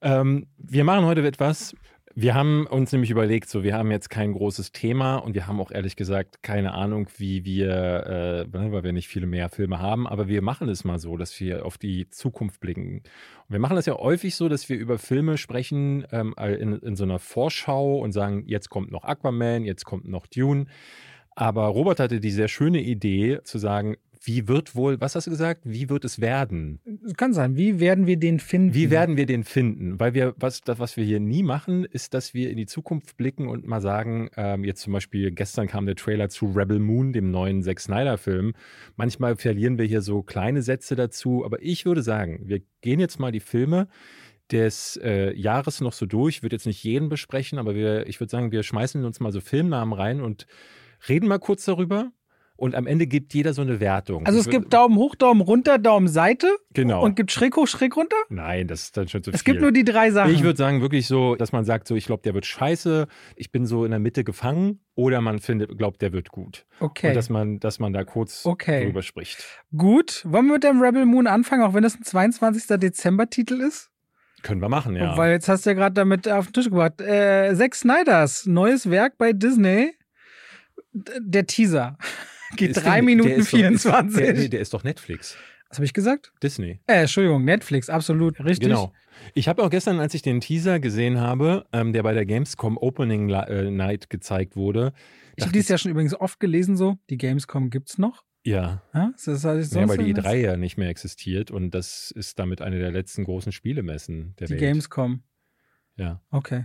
Ähm, wir machen heute etwas. Wir haben uns nämlich überlegt, so wir haben jetzt kein großes Thema und wir haben auch ehrlich gesagt keine Ahnung, wie wir, äh, weil wir nicht viele mehr Filme haben, aber wir machen es mal so, dass wir auf die Zukunft blicken. Und wir machen das ja häufig so, dass wir über Filme sprechen ähm, in, in so einer Vorschau und sagen, jetzt kommt noch Aquaman, jetzt kommt noch Dune. Aber Robert hatte die sehr schöne Idee zu sagen, wie wird wohl, was hast du gesagt, wie wird es werden? Kann sein. Wie werden wir den finden? Wie werden wir den finden? Weil wir, was, das, was wir hier nie machen, ist, dass wir in die Zukunft blicken und mal sagen, ähm, jetzt zum Beispiel, gestern kam der Trailer zu Rebel Moon, dem neuen Zack Snyder-Film. Manchmal verlieren wir hier so kleine Sätze dazu, aber ich würde sagen, wir gehen jetzt mal die Filme des äh, Jahres noch so durch. Ich würde jetzt nicht jeden besprechen, aber wir, ich würde sagen, wir schmeißen uns mal so Filmnamen rein und reden mal kurz darüber. Und am Ende gibt jeder so eine Wertung. Also es gibt Daumen hoch, Daumen runter, Daumen Seite Genau. und gibt schräg hoch, schräg runter. Nein, das ist dann schon zu Es viel. gibt nur die drei Sachen. Ich würde sagen, wirklich so, dass man sagt, so, ich glaube, der wird scheiße, ich bin so in der Mitte gefangen, oder man findet, glaubt, der wird gut. okay. Und dass man, dass man da kurz Okay. drüber spricht. Gut. Wollen wir mit dem Rebel Moon anfangen, auch wenn das ein 22. Dezember-Titel ist? Können wir machen, ja. Weil jetzt hast du ja gerade damit auf den Tisch gebracht. Äh, Zack Snyders neues Werk bei Disney. D- Der Teaser geht Ist drei der- Minuten der ist doch- 24. Ist, der, nee, der ist doch Netflix. Was habe ich gesagt? Disney. Äh, Entschuldigung, Netflix, absolut richtig. Genau. Ich habe auch gestern, als ich den Teaser gesehen habe, ähm, der bei der Gamescom Opening äh, Night gezeigt wurde, Ich habe dies ja schon übrigens oft gelesen, so, die Gamescom gibt's noch. ja, Ja, das halt ja, weil die was? E3 ja nicht mehr existiert und das ist damit eine der letzten großen Spielemessen der Die Welt. Gamescom. Ja. Okay.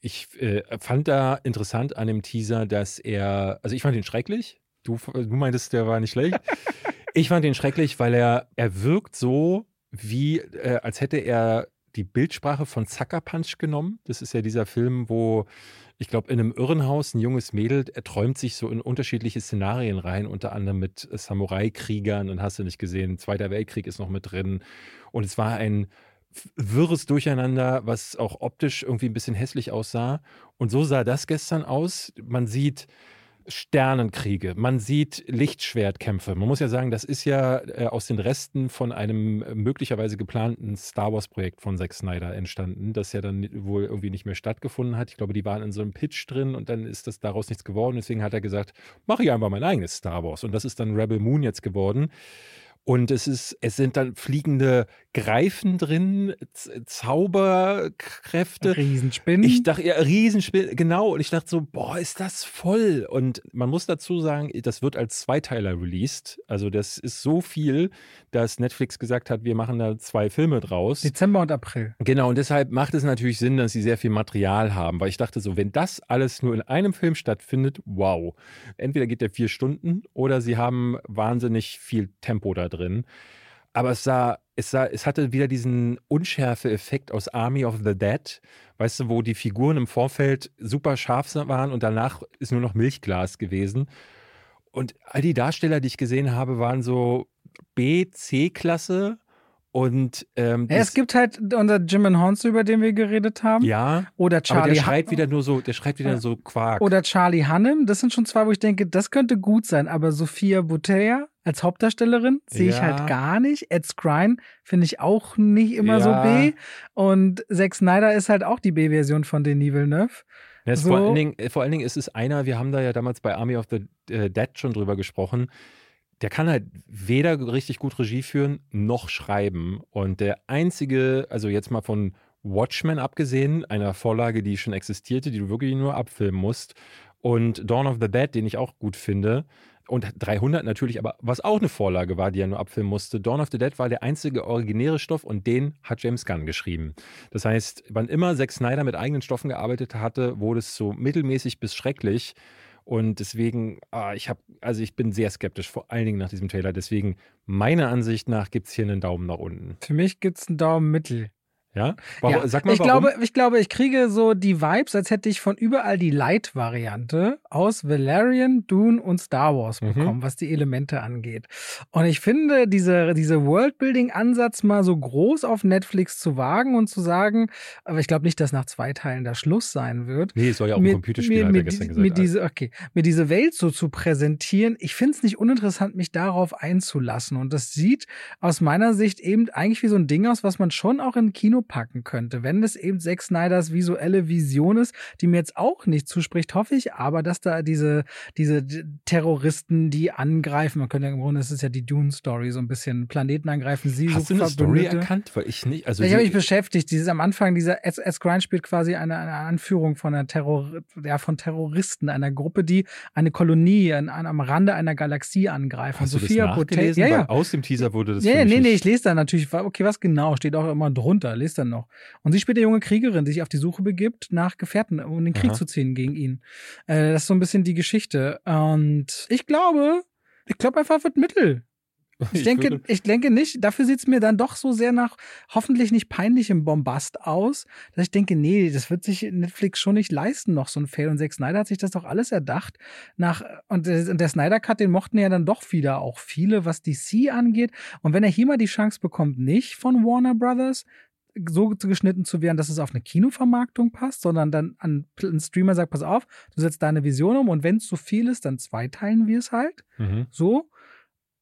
Ich äh, fand da interessant an dem Teaser, dass er, also ich fand ihn schrecklich. Du, du meintest, der war nicht schlecht. ich fand ihn schrecklich, weil er, er wirkt so, wie äh, als hätte er die Bildsprache von Sucker Punch genommen. Das ist ja dieser Film, wo ich glaube, in einem Irrenhaus ein junges Mädel träumt sich so in unterschiedliche Szenarien rein, unter anderem mit Samurai-Kriegern und hast du nicht gesehen, Zweiter Weltkrieg ist noch mit drin. Und es war ein wirres Durcheinander, was auch optisch irgendwie ein bisschen hässlich aussah. Und so sah das gestern aus. Man sieht Sternenkriege, man sieht Lichtschwertkämpfe. Man muss ja sagen, das ist ja äh, aus den Resten von einem äh, möglicherweise geplanten Star Wars-Projekt von Zack Snyder entstanden, das ja dann wohl irgendwie nicht mehr stattgefunden hat. Ich glaube, die waren in so einem Pitch drin und dann ist das daraus nichts geworden. Deswegen hat er gesagt, mache ich einfach mein eigenes Star Wars. Und das ist dann Rebel Moon jetzt geworden. Und es ist, es sind dann fliegende Greifen drin, Zauberkräfte. Riesenspinnen. Ich dachte, ja, Riesenspinnen, genau. Und ich dachte so, boah, ist das voll. Und man muss dazu sagen, das wird als Zweiteiler released. Also das ist so viel, dass Netflix gesagt hat, wir machen da zwei Filme draus. Dezember und April. Genau. Und deshalb macht es natürlich Sinn, dass sie sehr viel Material haben. Weil ich dachte so, wenn das alles nur in einem Film stattfindet, wow. Entweder geht der vier Stunden oder sie haben wahnsinnig viel Tempo da drin drin. Aber es sah, es sah, es hatte wieder diesen Unschärfe-Effekt aus Army of the Dead, weißt du, wo die Figuren im Vorfeld super scharf waren und danach ist nur noch Milchglas gewesen. Und all die Darsteller, die ich gesehen habe, waren so B, C-Klasse. Und ähm, ja, es gibt halt unser Jim and Honsu, über den wir geredet haben. Ja. Oder Charlie. Aber der schreit wieder nur so, der schreit wieder ja. so Quark. Oder Charlie Hannem. Das sind schon zwei, wo ich denke, das könnte gut sein. Aber Sophia Butella als Hauptdarstellerin sehe ja. ich halt gar nicht. Ed Skrein finde ich auch nicht immer ja. so B. Und Zack Snyder ist halt auch die B-Version von Denis Villeneuve. Ja, so. vor, allen Dingen, äh, vor allen Dingen ist es einer, wir haben da ja damals bei Army of the äh, Dead schon drüber gesprochen, der kann halt weder richtig gut Regie führen noch schreiben. Und der einzige, also jetzt mal von Watchmen abgesehen, einer Vorlage, die schon existierte, die du wirklich nur abfilmen musst, und Dawn of the Dead, den ich auch gut finde, und 300 natürlich, aber was auch eine Vorlage war, die er nur abfilmen musste. Dawn of the Dead war der einzige originäre Stoff und den hat James Gunn geschrieben. Das heißt, wann immer Zack Snyder mit eigenen Stoffen gearbeitet hatte, wurde es so mittelmäßig bis schrecklich. Und deswegen, ah, ich habe, also ich bin sehr skeptisch, vor allen Dingen nach diesem Trailer. Deswegen, meiner Ansicht nach, gibt es hier einen Daumen nach unten. Für mich gibt es einen Daumen mittel. Ja? Warum, ja. Sag mal, ich warum? glaube, ich glaube, ich kriege so die Vibes, als hätte ich von überall die Light-Variante aus Valerian, Dune und Star Wars mhm. bekommen, mhm. was die Elemente angeht. Und ich finde, diese, diese Worldbuilding-Ansatz mal so groß auf Netflix zu wagen und zu sagen, aber ich glaube nicht, dass nach zwei Teilen der Schluss sein wird. Nee, es soll ja auch ein Computerspiel, mir, hat gestern gesagt. Mir diese, okay, mir diese Welt so zu präsentieren, ich finde es nicht uninteressant, mich darauf einzulassen. Und das sieht aus meiner Sicht eben eigentlich wie so ein Ding aus, was man schon auch in Kino packen könnte. Wenn es eben Zack Snyders visuelle Vision ist, die mir jetzt auch nicht zuspricht, hoffe ich aber, dass da diese, diese Terroristen, die angreifen, man könnte ja im Grunde, das ist ja die Dune-Story, so ein bisschen Planeten angreifen, sie Hast so du eine Story erkannt? Weil ich nicht. Also ich habe mich beschäftigt. Dieses am Anfang, dieser S. Grind spielt quasi eine, eine Anführung von einer Terror, ja, von Terroristen, einer Gruppe, die eine Kolonie an, an, am Rande einer Galaxie angreifen. Hast Sophia du das nachgelesen? Ja, ja. Aus dem Teaser wurde das. Ja, nee, nee, ich lese da natürlich, okay, was genau, steht auch immer drunter, dann noch. Und sie spielt eine junge Kriegerin, die sich auf die Suche begibt nach Gefährten, um den Krieg Aha. zu ziehen gegen ihn. Äh, das ist so ein bisschen die Geschichte. Und ich glaube, ich glaube einfach wird Mittel. (laughs) Ich, denke, ich denke nicht, dafür sieht es mir dann doch so sehr nach hoffentlich nicht peinlichem Bombast aus, dass ich denke, nee, das wird sich Netflix schon nicht leisten, noch so ein Fail. Und Zack Snyder hat sich das doch alles erdacht. Nach, und der, der Snyder Cut, den mochten ja dann doch wieder auch viele, was DC angeht. Und wenn er hier mal die Chance bekommt, nicht von Warner Brothers, so geschnitten zu werden, dass es auf eine Kinovermarktung passt, sondern dann an einen Streamer sagt, pass auf, du setzt deine Vision um und wenn es zu viel ist, dann zweiteilen wir es halt. Mhm. So.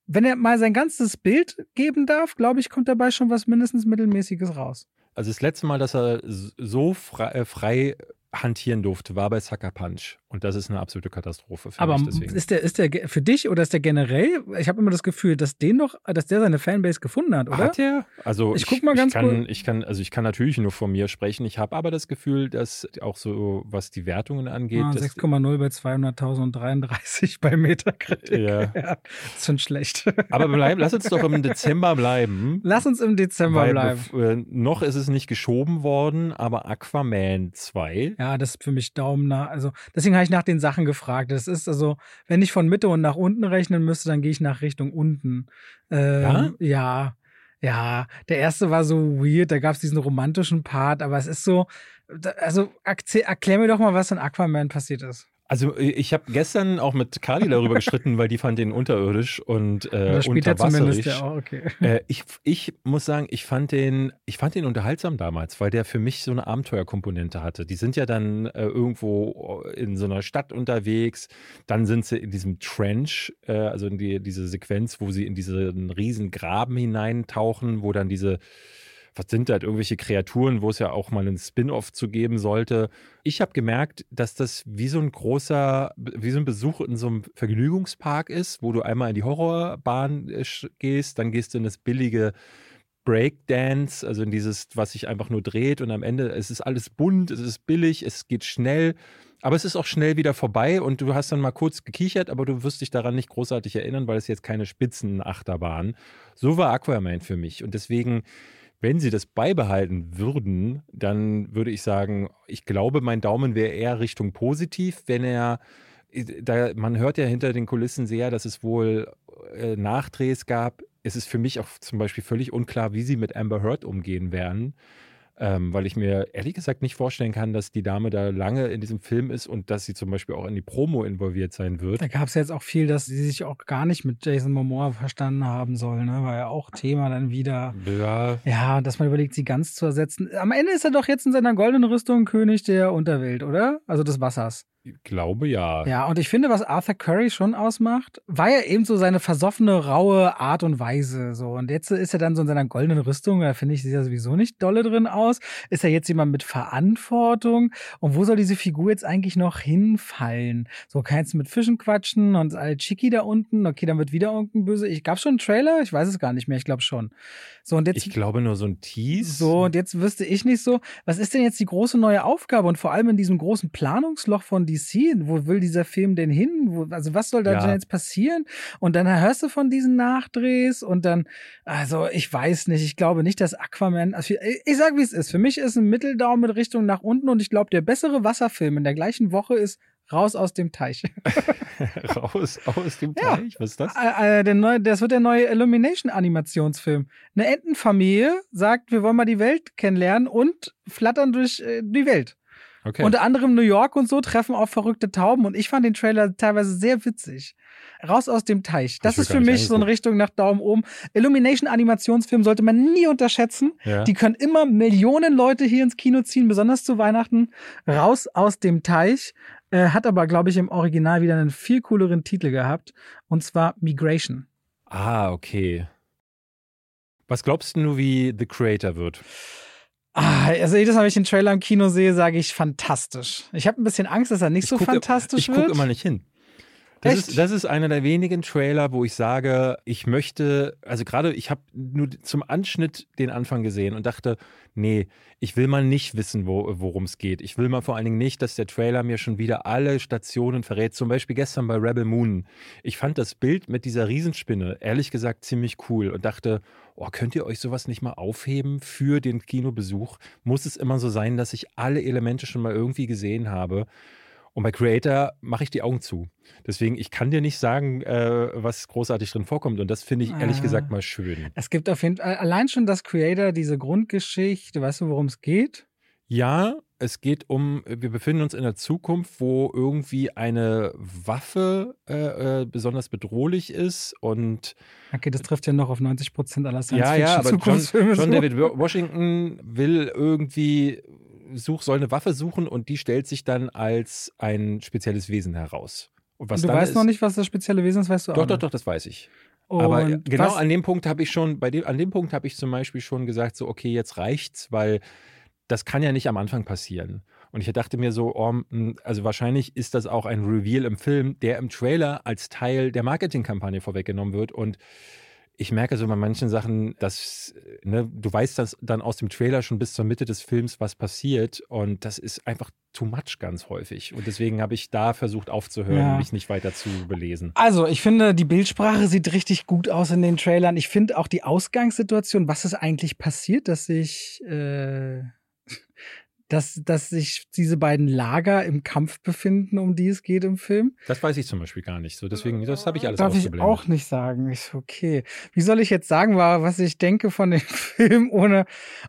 Wenn er mal sein ganzes Bild geben darf, glaube ich, kommt dabei schon was mindestens Mittelmäßiges raus. Also das letzte Mal, dass er so frei, äh, frei hantieren durfte, war bei Sucker Punch. Und das ist eine absolute Katastrophe für Aber mich. Aber ist der, ist der für dich oder ist der generell? Ich habe immer das Gefühl, dass den doch, dass der seine Fanbase gefunden hat, oder? Hat er? Also ich, ich guck mal ganz ich kann, cool. ich kann, also ich kann natürlich nur von mir sprechen. Ich habe aber das Gefühl, dass auch so, was die Wertungen angeht. Ah, 6,0 bei 200.000 und 33 bei Metacritic. Ja. (laughs) ja. ist schon schlecht. Aber bleib, lass uns doch im (laughs) Dezember bleiben. Lass uns im Dezember bleiben. Äh, noch ist es nicht geschoben worden, aber Aquaman 2. Ja, das ist für mich Daumen nach. Also deswegen habe ich nach den Sachen gefragt. Das ist also, wenn ich von Mitte und nach unten rechnen müsste, dann gehe ich nach Richtung unten. Ähm, ja? Ja. Ja, der erste war so weird, da gab es diesen romantischen Part, aber es ist so, also erklär mir doch mal, was in Aquaman passiert ist. Also äh, ich habe gestern auch mit Kali darüber gestritten, weil die fand den unterirdisch und äh, unterwasserig. Ja auch, okay. Äh, ich, ich muss sagen, ich fand den, ich fand den unterhaltsam damals, weil der für mich so eine Abenteuerkomponente hatte. Die sind ja dann äh, irgendwo in so einer Stadt unterwegs, dann sind sie in diesem Trench, äh, also in die, diese Sequenz, wo sie in diesen riesen Graben hineintauchen, wo dann diese was sind halt irgendwelche Kreaturen, wo es ja auch mal einen Spin-off zu geben sollte. Ich habe gemerkt, dass das wie so ein großer, wie so ein Besuch in so einem Vergnügungspark ist, wo du einmal in die Horrorbahn äh, gehst, dann gehst du in das billige Breakdance, also in dieses, was sich einfach nur dreht und am Ende, es ist alles bunt, es ist billig, es geht schnell, aber es ist auch schnell wieder vorbei und du hast dann mal kurz gekichert, aber du wirst dich daran nicht großartig erinnern, weil es jetzt keine Spitzenachterbahn. So war Aquaman für mich und deswegen wenn sie das beibehalten würden, dann würde ich sagen, ich glaube, mein Daumen wäre eher Richtung positiv, wenn er da, man hört ja hinter den Kulissen sehr, dass es wohl äh, Nachdrehs gab. Es ist für mich auch zum Beispiel völlig unklar, wie sie mit Amber Heard umgehen werden ähm, weil ich mir ehrlich gesagt nicht vorstellen kann, dass die Dame da lange in diesem Film ist und dass sie zum Beispiel auch in die Promo involviert sein wird. Da gab es ja jetzt auch viel, dass sie sich auch gar nicht mit Jason Momoa verstanden haben soll, ne? War ja auch Thema dann wieder. Ja. Ja, dass man überlegt, sie ganz zu ersetzen. Am Ende ist er doch jetzt in seiner goldenen Rüstung König der Unterwelt, oder? Also des Wassers. Ich glaube ja. Ja, und ich finde, was Arthur Curry schon ausmacht, war ja eben so seine versoffene, raue Art und Weise. So. Und jetzt ist er dann so in seiner goldenen Rüstung, da finde ich, sieht er sowieso nicht dolle drin aus. Ist er jetzt jemand mit Verantwortung? Und wo soll diese Figur jetzt eigentlich noch hinfallen? So, kannst du mit Fischen quatschen und alle Chicky da unten. Okay, dann wird wieder irgendein böse. Ich gab schon einen Trailer? Ich weiß es gar nicht mehr, ich glaube schon. So, und jetzt. Ich glaube nur so ein Tease. So, und jetzt wüsste ich nicht so, was ist denn jetzt die große neue Aufgabe? Und vor allem in diesem großen Planungsloch von DC, wo will dieser Film denn hin? Wo, also was soll da ja. jetzt passieren? Und dann hörst du von diesen Nachdrehs und dann, also ich weiß nicht, ich glaube nicht, dass Aquaman, also ich, ich sag wie es ist, für mich ist ein Mitteldaumen mit Richtung nach unten und ich glaube, der bessere Wasserfilm in der gleichen Woche ist Raus aus dem Teich. (laughs) Raus aus dem Teich? Ja. Was ist das? Äh, äh, der neue, das wird der neue Illumination-Animationsfilm. Eine Entenfamilie sagt, wir wollen mal die Welt kennenlernen und flattern durch äh, die Welt. Okay. Unter anderem New York und so treffen auf verrückte Tauben und ich fand den Trailer teilweise sehr witzig. Raus aus dem Teich. Das ist für mich so eine Richtung nach Daumen oben. Illumination Animationsfilm sollte man nie unterschätzen. Ja. Die können immer Millionen Leute hier ins Kino ziehen, besonders zu Weihnachten. Raus aus dem Teich. Äh, hat aber, glaube ich, im Original wieder einen viel cooleren Titel gehabt. Und zwar Migration. Ah, okay. Was glaubst du, wie The Creator wird? Ah, also jedes Mal, wenn ich den Trailer im Kino sehe, sage ich fantastisch. Ich habe ein bisschen Angst, dass er nicht ich so guck, fantastisch ich wird. Ich gucke immer nicht hin. Das ist, das ist einer der wenigen Trailer, wo ich sage, ich möchte, also gerade ich habe nur zum Anschnitt den Anfang gesehen und dachte, nee, ich will mal nicht wissen, wo, worum es geht. Ich will mal vor allen Dingen nicht, dass der Trailer mir schon wieder alle Stationen verrät. Zum Beispiel gestern bei Rebel Moon. Ich fand das Bild mit dieser Riesenspinne ehrlich gesagt ziemlich cool und dachte, oh, könnt ihr euch sowas nicht mal aufheben für den Kinobesuch? Muss es immer so sein, dass ich alle Elemente schon mal irgendwie gesehen habe? Und bei Creator mache ich die Augen zu. Deswegen, ich kann dir nicht sagen, äh, was großartig drin vorkommt. Und das finde ich ehrlich ah. gesagt mal schön. Es gibt auf jeden Fall, allein schon das Creator, diese Grundgeschichte, weißt du, worum es geht? Ja, es geht um, wir befinden uns in der Zukunft, wo irgendwie eine Waffe äh, äh, besonders bedrohlich ist und. Okay, das trifft ja noch auf 90 Prozent aller Science-Fiction-Zukunftsfilme. Ja, ja, aber John, John David Washington will irgendwie such, soll eine Waffe suchen und die stellt sich dann als ein spezielles Wesen heraus. Und was du weißt ist, noch nicht, was das spezielle Wesen ist, weißt du auch. Doch, doch, doch, das weiß ich. Und Aber genau was? an dem Punkt habe ich schon, bei dem, an dem Punkt habe ich zum Beispiel schon gesagt, so, okay, jetzt reicht's, weil das kann ja nicht am Anfang passieren. Und ich dachte mir so, oh, also wahrscheinlich ist das auch ein Reveal im Film, der im Trailer als Teil der Marketingkampagne vorweggenommen wird. Und ich merke so bei manchen Sachen, dass ne, du weißt das dann aus dem Trailer schon bis zur Mitte des Films, was passiert. Und das ist einfach too much ganz häufig. Und deswegen habe ich da versucht aufzuhören, ja. mich nicht weiter zu belesen. Also, ich finde, die Bildsprache sieht richtig gut aus in den Trailern. Ich finde auch die Ausgangssituation, was ist eigentlich passiert, dass sich. Äh dass, dass sich diese beiden Lager im Kampf befinden, um die es geht im Film? Das weiß ich zum Beispiel gar nicht. So, deswegen, das habe ich alles Darf ich auch nicht sagen. Ich, okay. Wie soll ich jetzt sagen, was ich denke von dem (laughs) Film ohne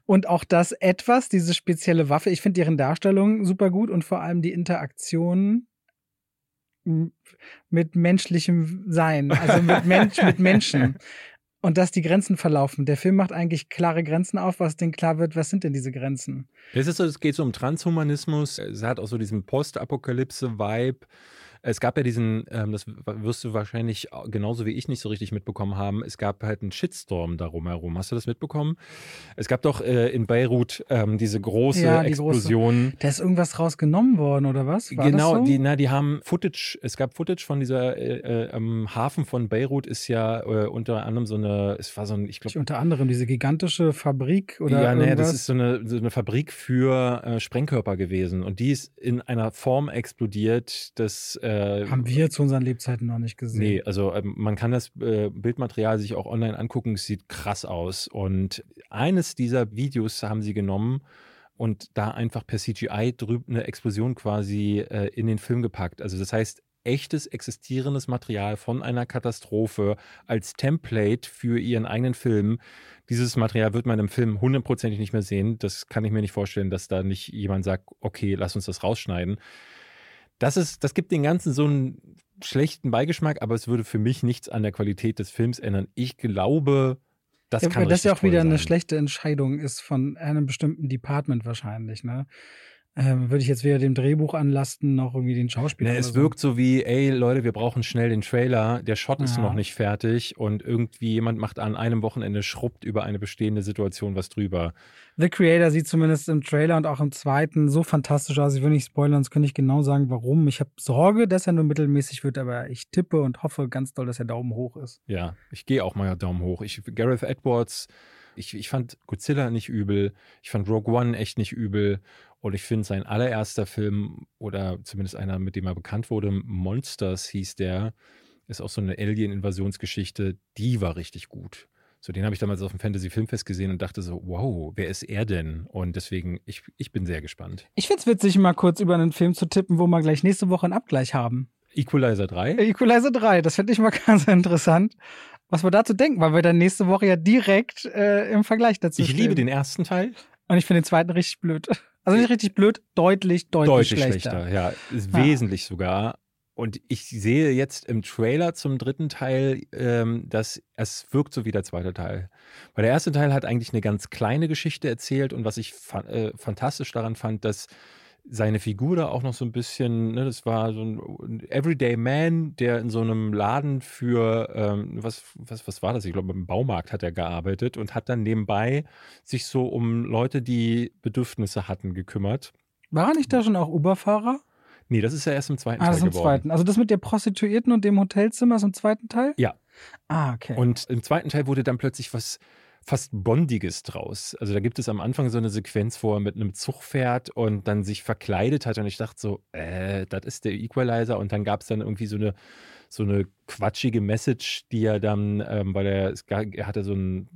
und auch das etwas, diese spezielle Waffe. Ich finde deren Darstellung super gut und vor allem die Interaktion mit menschlichem Sein, also mit, Mensch, mit (laughs) Menschen. Und dass die Grenzen verlaufen. Der Film macht eigentlich klare Grenzen auf, was denn klar wird, was sind denn diese Grenzen? Es, ist so, es geht so um Transhumanismus. Es hat auch so diesen Postapokalypse-Vibe. Es gab ja diesen, ähm, das wirst du wahrscheinlich genauso wie ich nicht so richtig mitbekommen haben, es gab halt einen Shitstorm darum herum. Hast du das mitbekommen? Es gab doch äh, in Beirut ähm, diese große ja, die Explosion. Große. Da ist irgendwas rausgenommen worden, oder was? War genau, so? die, na, die haben Footage, es gab Footage von dieser, äh, äh, am Hafen von Beirut ist ja äh, unter anderem so eine, es war so ein, ich glaube. Unter anderem diese gigantische Fabrik oder Ja, nee, das ist so eine, so eine Fabrik für äh, Sprengkörper gewesen und die ist in einer Form explodiert, dass äh, äh, Haben wir zu unseren Lebzeiten noch nicht gesehen. Nee, also ähm, man kann das äh, Bildmaterial sich auch online angucken. Es sieht krass aus. Und eines dieser Videos haben sie genommen und da einfach per CGI drüben eine Explosion quasi äh, in den Film gepackt. Also das heißt, echtes existierendes Material von einer Katastrophe als Template für ihren eigenen Film. Dieses Material wird man im Film hundertprozentig nicht mehr sehen. Das kann ich mir nicht vorstellen, dass da nicht jemand sagt, okay, lass uns das rausschneiden das ist, das gibt den Ganzen so einen schlechten Beigeschmack, aber es würde für mich nichts an der Qualität des Films ändern. Ich glaube, das ja, kann Weil das ja auch wieder sein. eine schlechte Entscheidung ist von einem bestimmten Department wahrscheinlich, ne? Ähm, würde ich jetzt weder dem Drehbuch anlasten noch irgendwie den Schauspieler. Nee, es so. wirkt so wie, ey Leute, wir brauchen schnell den Trailer, der Shot ja. ist noch nicht fertig und irgendwie jemand macht an einem Wochenende schrubbt über eine bestehende Situation was drüber. The Creator sieht zumindest im Trailer und auch im zweiten so fantastisch aus. Ich will nicht spoilern, sonst könnte ich genau sagen, warum. Ich habe Sorge, dass er nur mittelmäßig wird, aber ich tippe und hoffe ganz doll, dass er Daumen hoch ist. Ja, ich gehe auch mal Daumen hoch. Ich, Gareth Edwards ich, ich fand Godzilla nicht übel. Ich fand Rogue One echt nicht übel. Und ich finde sein allererster Film, oder zumindest einer, mit dem er bekannt wurde, Monsters hieß der, ist auch so eine Alien-Invasionsgeschichte, die war richtig gut. So, den habe ich damals auf dem Fantasy Filmfest gesehen und dachte so, wow, wer ist er denn? Und deswegen, ich, ich bin sehr gespannt. Ich finde es witzig, mal kurz über einen Film zu tippen, wo wir gleich nächste Woche einen Abgleich haben. Equalizer 3? Equalizer 3, das finde ich mal (laughs) ganz interessant was wir dazu denken, weil wir dann nächste Woche ja direkt äh, im Vergleich dazu Ich stehen. liebe den ersten Teil. Und ich finde den zweiten richtig blöd. Also nicht richtig blöd, deutlich, deutlich, deutlich schlechter. schlechter. Ja, ist ja. wesentlich sogar. Und ich sehe jetzt im Trailer zum dritten Teil, ähm, dass es wirkt so wie der zweite Teil. Weil der erste Teil hat eigentlich eine ganz kleine Geschichte erzählt und was ich fa äh, fantastisch daran fand, dass seine Figur da auch noch so ein bisschen, ne, das war so ein Everyday Man, der in so einem Laden für, ähm, was, was, was war das? Ich glaube, im Baumarkt hat er gearbeitet und hat dann nebenbei sich so um Leute, die Bedürfnisse hatten, gekümmert. War nicht da schon auch Uberfahrer? Nee, das ist ja erst im zweiten ah, Teil. Ah, das im geworden. zweiten. Also das mit der Prostituierten und dem Hotelzimmer ist im zweiten Teil? Ja. Ah, okay. Und im zweiten Teil wurde dann plötzlich was fast Bondiges draus. Also da gibt es am Anfang so eine Sequenz, wo er mit einem Zug fährt und dann sich verkleidet hat und ich dachte so, äh, das ist der Equalizer und dann gab es dann irgendwie so eine so eine quatschige Message, die er dann, ähm, weil er, er hatte so einen,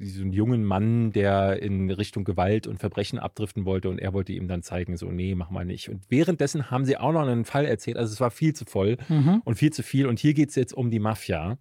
so einen jungen Mann, der in Richtung Gewalt und Verbrechen abdriften wollte und er wollte ihm dann zeigen, so, nee, mach mal nicht. Und währenddessen haben sie auch noch einen Fall erzählt, also es war viel zu voll mhm. und viel zu viel und hier geht es jetzt um die Mafia.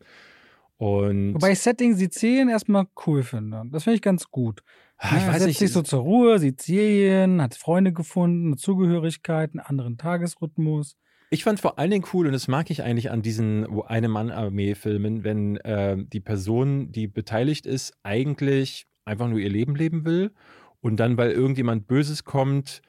Und Wobei ich Setting Sizilien erstmal cool finde. Das finde ich ganz gut. Ach, ich ja, weiß nicht. sich so zur Ruhe, Sizilien, hat Freunde gefunden, Zugehörigkeit, einen anderen Tagesrhythmus. Ich fand vor allen Dingen cool, und das mag ich eigentlich an diesen Eine-Mann-Armee-Filmen, wenn äh, die Person, die beteiligt ist, eigentlich einfach nur ihr Leben leben will und dann, weil irgendjemand Böses kommt,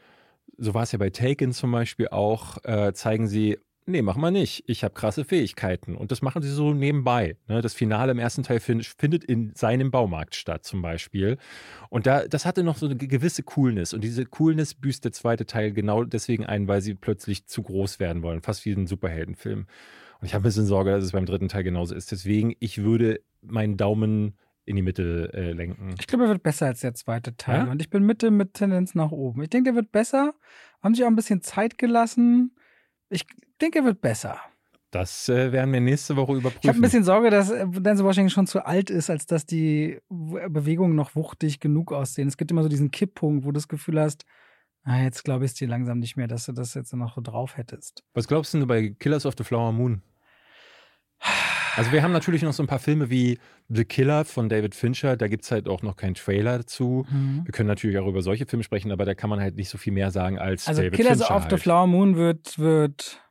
so war es ja bei Taken zum Beispiel auch, äh, zeigen sie, Nee, machen wir nicht. Ich habe krasse Fähigkeiten. Und das machen sie so nebenbei. Ne? Das Finale im ersten Teil find, findet in seinem Baumarkt statt, zum Beispiel. Und da, das hatte noch so eine gewisse Coolness. Und diese Coolness büßt der zweite Teil genau deswegen ein, weil sie plötzlich zu groß werden wollen. Fast wie ein Superheldenfilm. Und ich habe ein bisschen Sorge, dass es beim dritten Teil genauso ist. Deswegen, ich würde meinen Daumen in die Mitte äh, lenken. Ich glaube, er wird besser als der zweite Teil. Ja? Und ich bin Mitte mit Tendenz nach oben. Ich denke, der wird besser. Haben sich auch ein bisschen Zeit gelassen. Ich denke, er wird besser. Das äh, werden wir nächste Woche überprüfen. Ich habe ein bisschen Sorge, dass äh, Denzel Washington schon zu alt ist, als dass die Bewegungen noch wuchtig genug aussehen. Es gibt immer so diesen Kipppunkt, wo du das Gefühl hast, Ah, jetzt glaube ich dir langsam nicht mehr, dass du das jetzt noch so drauf hättest. Was glaubst du bei Killers of the Flower Moon? Also wir haben natürlich noch so ein paar Filme wie The Killer von David Fincher, da gibt es halt auch noch keinen Trailer dazu. Mhm. Wir können natürlich auch über solche Filme sprechen, aber da kann man halt nicht so viel mehr sagen als also David Killers Fincher. of halt. the Flower Moon wird, wird,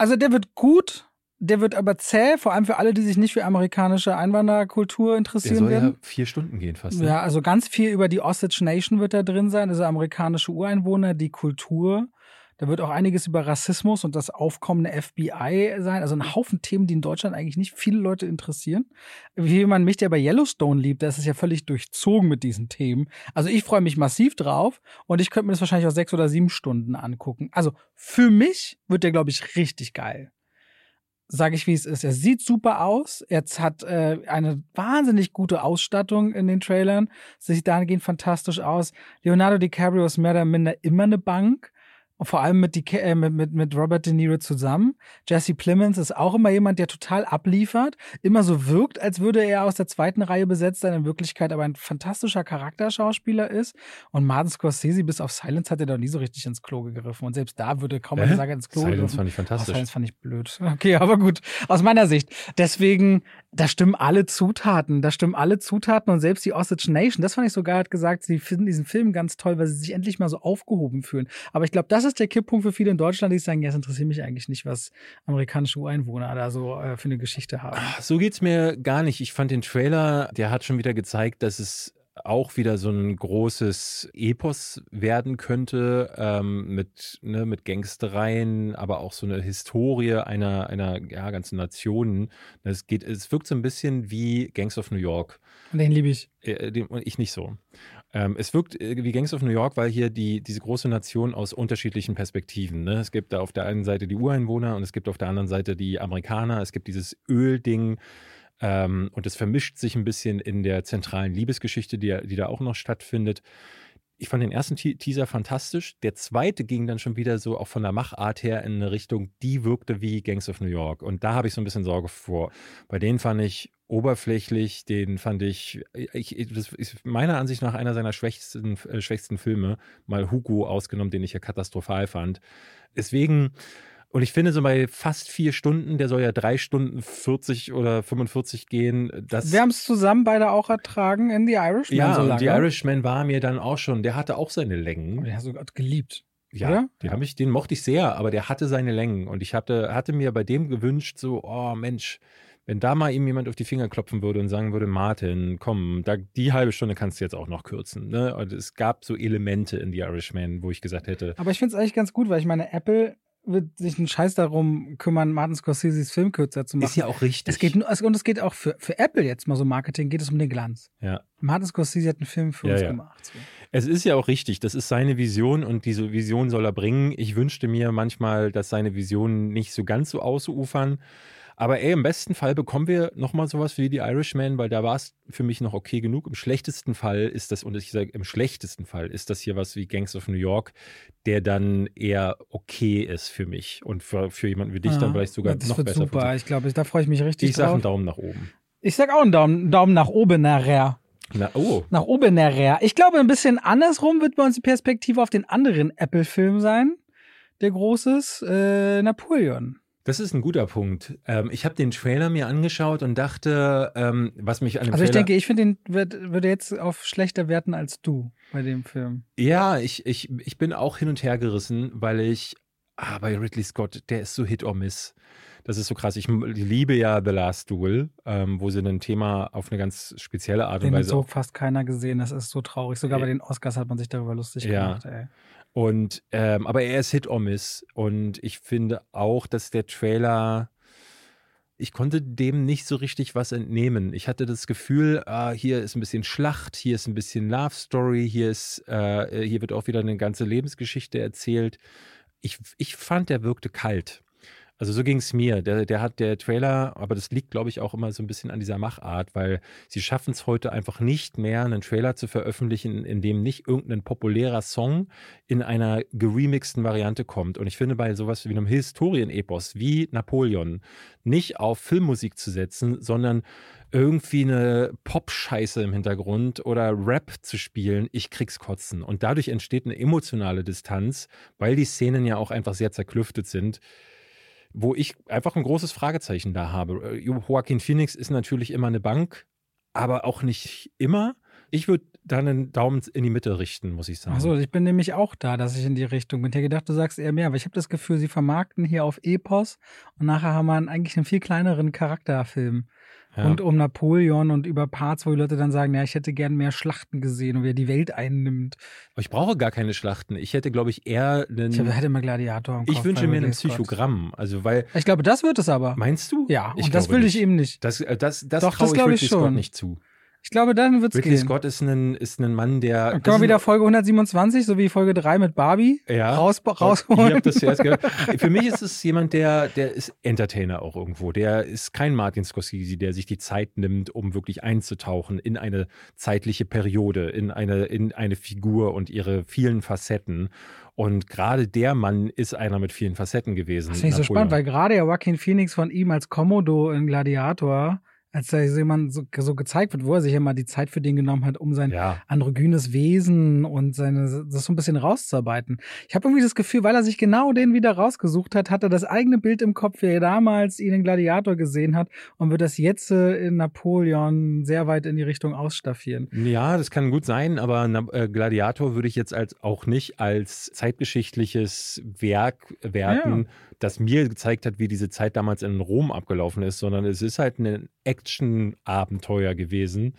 also der wird gut, der wird aber zäh, vor allem für alle, die sich nicht für amerikanische Einwanderkultur Der interessieren soll werden. ja vier Stunden gehen fast. Ne? Ja, also ganz viel über die Osage Nation wird da drin sein, also amerikanische Ureinwohner, die Kultur. Da wird auch einiges über Rassismus und das aufkommende FBI sein. Also ein Haufen Themen, die in Deutschland eigentlich nicht viele Leute interessieren. Wie jemand mich, der bei Yellowstone liebt, da ist es ja völlig durchzogen mit diesen Themen. Also ich freue mich massiv drauf und ich könnte mir das wahrscheinlich auch sechs oder sieben Stunden angucken. Also für mich wird der, glaube ich, richtig geil sage ich, wie es ist. Er sieht super aus. Er hat äh, eine wahnsinnig gute Ausstattung in den Trailern. Sieht dahingehend fantastisch aus. Leonardo DiCaprio ist mehr oder minder immer eine Bank. Und vor allem mit, die, äh, mit, mit, mit Robert De Niro zusammen. Jesse Plemons ist auch immer jemand, der total abliefert. Immer so wirkt, als würde er aus der zweiten Reihe besetzt sein, in Wirklichkeit aber ein fantastischer Charakterschauspieler ist. Und Martin Scorsese bis auf Silence hat er doch nie so richtig ins Klo gegriffen. Und selbst da würde kaum einer Hä? sagen, ins Klo Silence gegriffen. fand ich Oh, fantastisch. Silence fand ich blöd. (laughs) Okay, aber gut. Aus meiner Sicht. Deswegen, da stimmen alle Zutaten. Da stimmen alle Zutaten und selbst die Osage Nation, das fand ich sogar, hat gesagt, sie finden diesen Film ganz toll, weil sie sich endlich mal so aufgehoben fühlen. Aber ich glaube, das ist der Kipppunkt für viele in Deutschland, die sagen, ja, es interessiert mich eigentlich nicht, was amerikanische Ureinwohner da so äh, für eine Geschichte haben. Ah, So geht's mir gar nicht. Ich fand den Trailer, der hat schon wieder gezeigt, dass es auch wieder so ein großes Epos werden könnte ähm, mit, ne, mit Gangstereien, aber auch so eine Historie einer, einer ja, ganzen Nationen. Es geht, es wirkt so ein bisschen wie Gangs of New York. Den liebe ich. Äh, den, ich nicht so. Ähm, es wirkt äh, wie Gangs of New York, weil hier die, diese große Nation aus unterschiedlichen Perspektiven. Ne? Es gibt da auf der einen Seite die Ureinwohner und es gibt auf der anderen Seite die Amerikaner. Es gibt dieses Ölding. Ähm, und es vermischt sich ein bisschen in der zentralen Liebesgeschichte, die, die da auch noch stattfindet. Ich fand den ersten Te Teaser fantastisch. Der zweite ging dann schon wieder so auch von der Machart her in eine Richtung, die wirkte wie Gangs of New York. Und da habe ich so ein bisschen Sorge vor. Bei denen fand ich oberflächlich, den fand ich, ich das ist meiner Ansicht nach einer seiner schwächsten, äh, schwächsten Filme, mal Hugo ausgenommen, den ich ja katastrophal fand. Deswegen, und ich finde so bei fast vier Stunden, der soll ja drei Stunden 40 oder 45 gehen. Das, Wir haben es zusammen beide auch ertragen in The Irishman ja, so und lange. The Irishman war mir dann auch schon, der hatte auch seine Längen. Hast du gerade geliebt. Ja, oder? den habe ich, den mochte ich sehr, aber der hatte seine Längen und ich hatte, hatte mir bei dem gewünscht, so, oh Mensch, wenn da mal ihm jemand auf die Finger klopfen würde und sagen würde, Martin, komm, da, die halbe Stunde kannst du jetzt auch noch kürzen. Ne? Und es gab so Elemente in The Irishman, wo ich gesagt hätte, Aber ich finde es eigentlich ganz gut, weil ich meine, Apple wird sich einen Scheiß darum kümmern, Martin Scorseses Film kürzer zu machen. ist ja auch richtig. es geht nur, und es geht auch für, für Apple jetzt mal so Marketing, geht es um den Glanz. ja. Martin Scorsese hat einen Film für Ja, uns ja. gemacht. So. Es ist ja auch richtig, das ist seine Vision und diese Vision soll er bringen. Ich wünschte mir manchmal, dass seine Visionen nicht so ganz so ausufern. Aber ey, im besten Fall bekommen wir nochmal sowas wie die Irishman, weil da war es für mich noch okay genug. Im schlechtesten Fall ist das, und ich sage, im schlechtesten Fall ist das hier was wie Gangs of New York, der dann eher okay ist für mich und für, für jemanden wie dich dann vielleicht sogar das noch wird besser. super. Ich glaube, da freue ich mich richtig Ich sage einen. Daumen nach oben. Ich sag auch einen Daumen, Daumen nach oben nachher. Na, oh, Nach oben nachher. Ich glaube, ein bisschen andersrum wird bei uns die Perspektive auf den anderen Apple-Film sein. Der großes äh, Napoleon. Das ist ein guter Punkt. Ähm, ich habe den Trailer mir angeschaut und dachte, ähm, was mich an dem Also ich Trailer denke, ich finde den wird, würde jetzt auf schlechter werten als du bei dem Film. Ja, ich, ich, ich bin auch hin und her gerissen, weil ich, ah, bei Ridley Scott, der ist so Hit or Miss. Das ist so krass. Ich liebe ja The Last Duel, ähm, wo sie ein Thema auf eine ganz spezielle Art und Den hat Weise. so fast keiner gesehen. Das ist so traurig. Sogar bei Äh, den Oscars hat man sich darüber lustig ja. gemacht. Ey. Und, ähm, aber er ist Hit or Miss. Und ich finde auch, dass der Trailer, ich konnte dem nicht so richtig was entnehmen. Ich hatte das Gefühl, ah, hier ist ein bisschen Schlacht, hier ist ein bisschen Love Story, hier ist, äh, hier wird auch wieder eine ganze Lebensgeschichte erzählt. Ich, ich fand, der wirkte kalt. Also so ging es mir. Der, der hat der Trailer, aber das liegt, glaube ich, auch immer so ein bisschen an dieser Machart, weil sie schaffen es heute einfach nicht mehr, einen Trailer zu veröffentlichen, in dem nicht irgendein populärer Song in einer geremixten Variante kommt. Und ich finde, bei sowas wie einem Historienepos wie Napoleon nicht auf Filmmusik zu setzen, sondern irgendwie eine Pop-Scheiße im Hintergrund oder Rap zu spielen, ich krieg's kotzen. Und dadurch entsteht eine emotionale Distanz, weil die Szenen ja auch einfach sehr zerklüftet sind wo ich einfach ein großes Fragezeichen da habe. Äh, Joaquin Phoenix ist natürlich immer eine Bank, aber auch nicht immer. Ich würde da einen Daumen in die Mitte richten, muss ich sagen. Achso, ich bin nämlich auch da, dass ich in die Richtung bin. Ich hätte gedacht, du sagst eher mehr, aber ich habe das Gefühl, sie vermarkten hier auf Epos und nachher haben wir eigentlich einen viel kleineren Charakterfilm. Ja. Und um Napoleon und über Parts, wo die Leute dann sagen, ja, ich hätte gern mehr Schlachten gesehen und wer die Welt einnimmt. Aber ich brauche gar keine Schlachten. Ich hätte, glaube ich, eher einen. Ich hätte mal Gladiator im Ich wünsche mir ein Psychogramm. Also, weil. Ich glaube, das wird es aber. Meinst du? Ja, und das will ich ihm nicht. Das, äh, das, das, das traue ich, ich schon. Scott nicht zu. Ich glaube, dann wird es gehen. Scott ist ein, ist ein Mann, der. Dann können wir wieder Folge 127, so wie Folge 3 mit Barbie, ja, raus, rausholen. Ich hab das zuerst gehört. (laughs) Für mich ist es jemand, der, der ist Entertainer auch irgendwo. Der ist kein Martin Scorsese, der sich die Zeit nimmt, um wirklich einzutauchen in eine zeitliche Periode, in eine, in eine Figur und ihre vielen Facetten. Und gerade der Mann ist einer mit vielen Facetten gewesen. Das finde ich so spannend, weil gerade ja Joaquin Phoenix von ihm als Komodo in Gladiator als da jemand so, so, gezeigt wird, wo er sich immer die Zeit für den genommen hat, um sein ja. androgynes Wesen und seine, das so ein bisschen rauszuarbeiten. Ich habe irgendwie das Gefühl, weil er sich genau den wieder rausgesucht hat, hat er das eigene Bild im Kopf, wie er damals ihn in Gladiator gesehen hat und wird das jetzt äh, in Napoleon sehr weit in die Richtung ausstaffieren. Ja, das kann gut sein, aber äh, Gladiator würde ich jetzt als auch nicht als zeitgeschichtliches Werk werten. Ja das mir gezeigt hat, wie diese Zeit damals in Rom abgelaufen ist, sondern es ist halt ein Action-Abenteuer gewesen,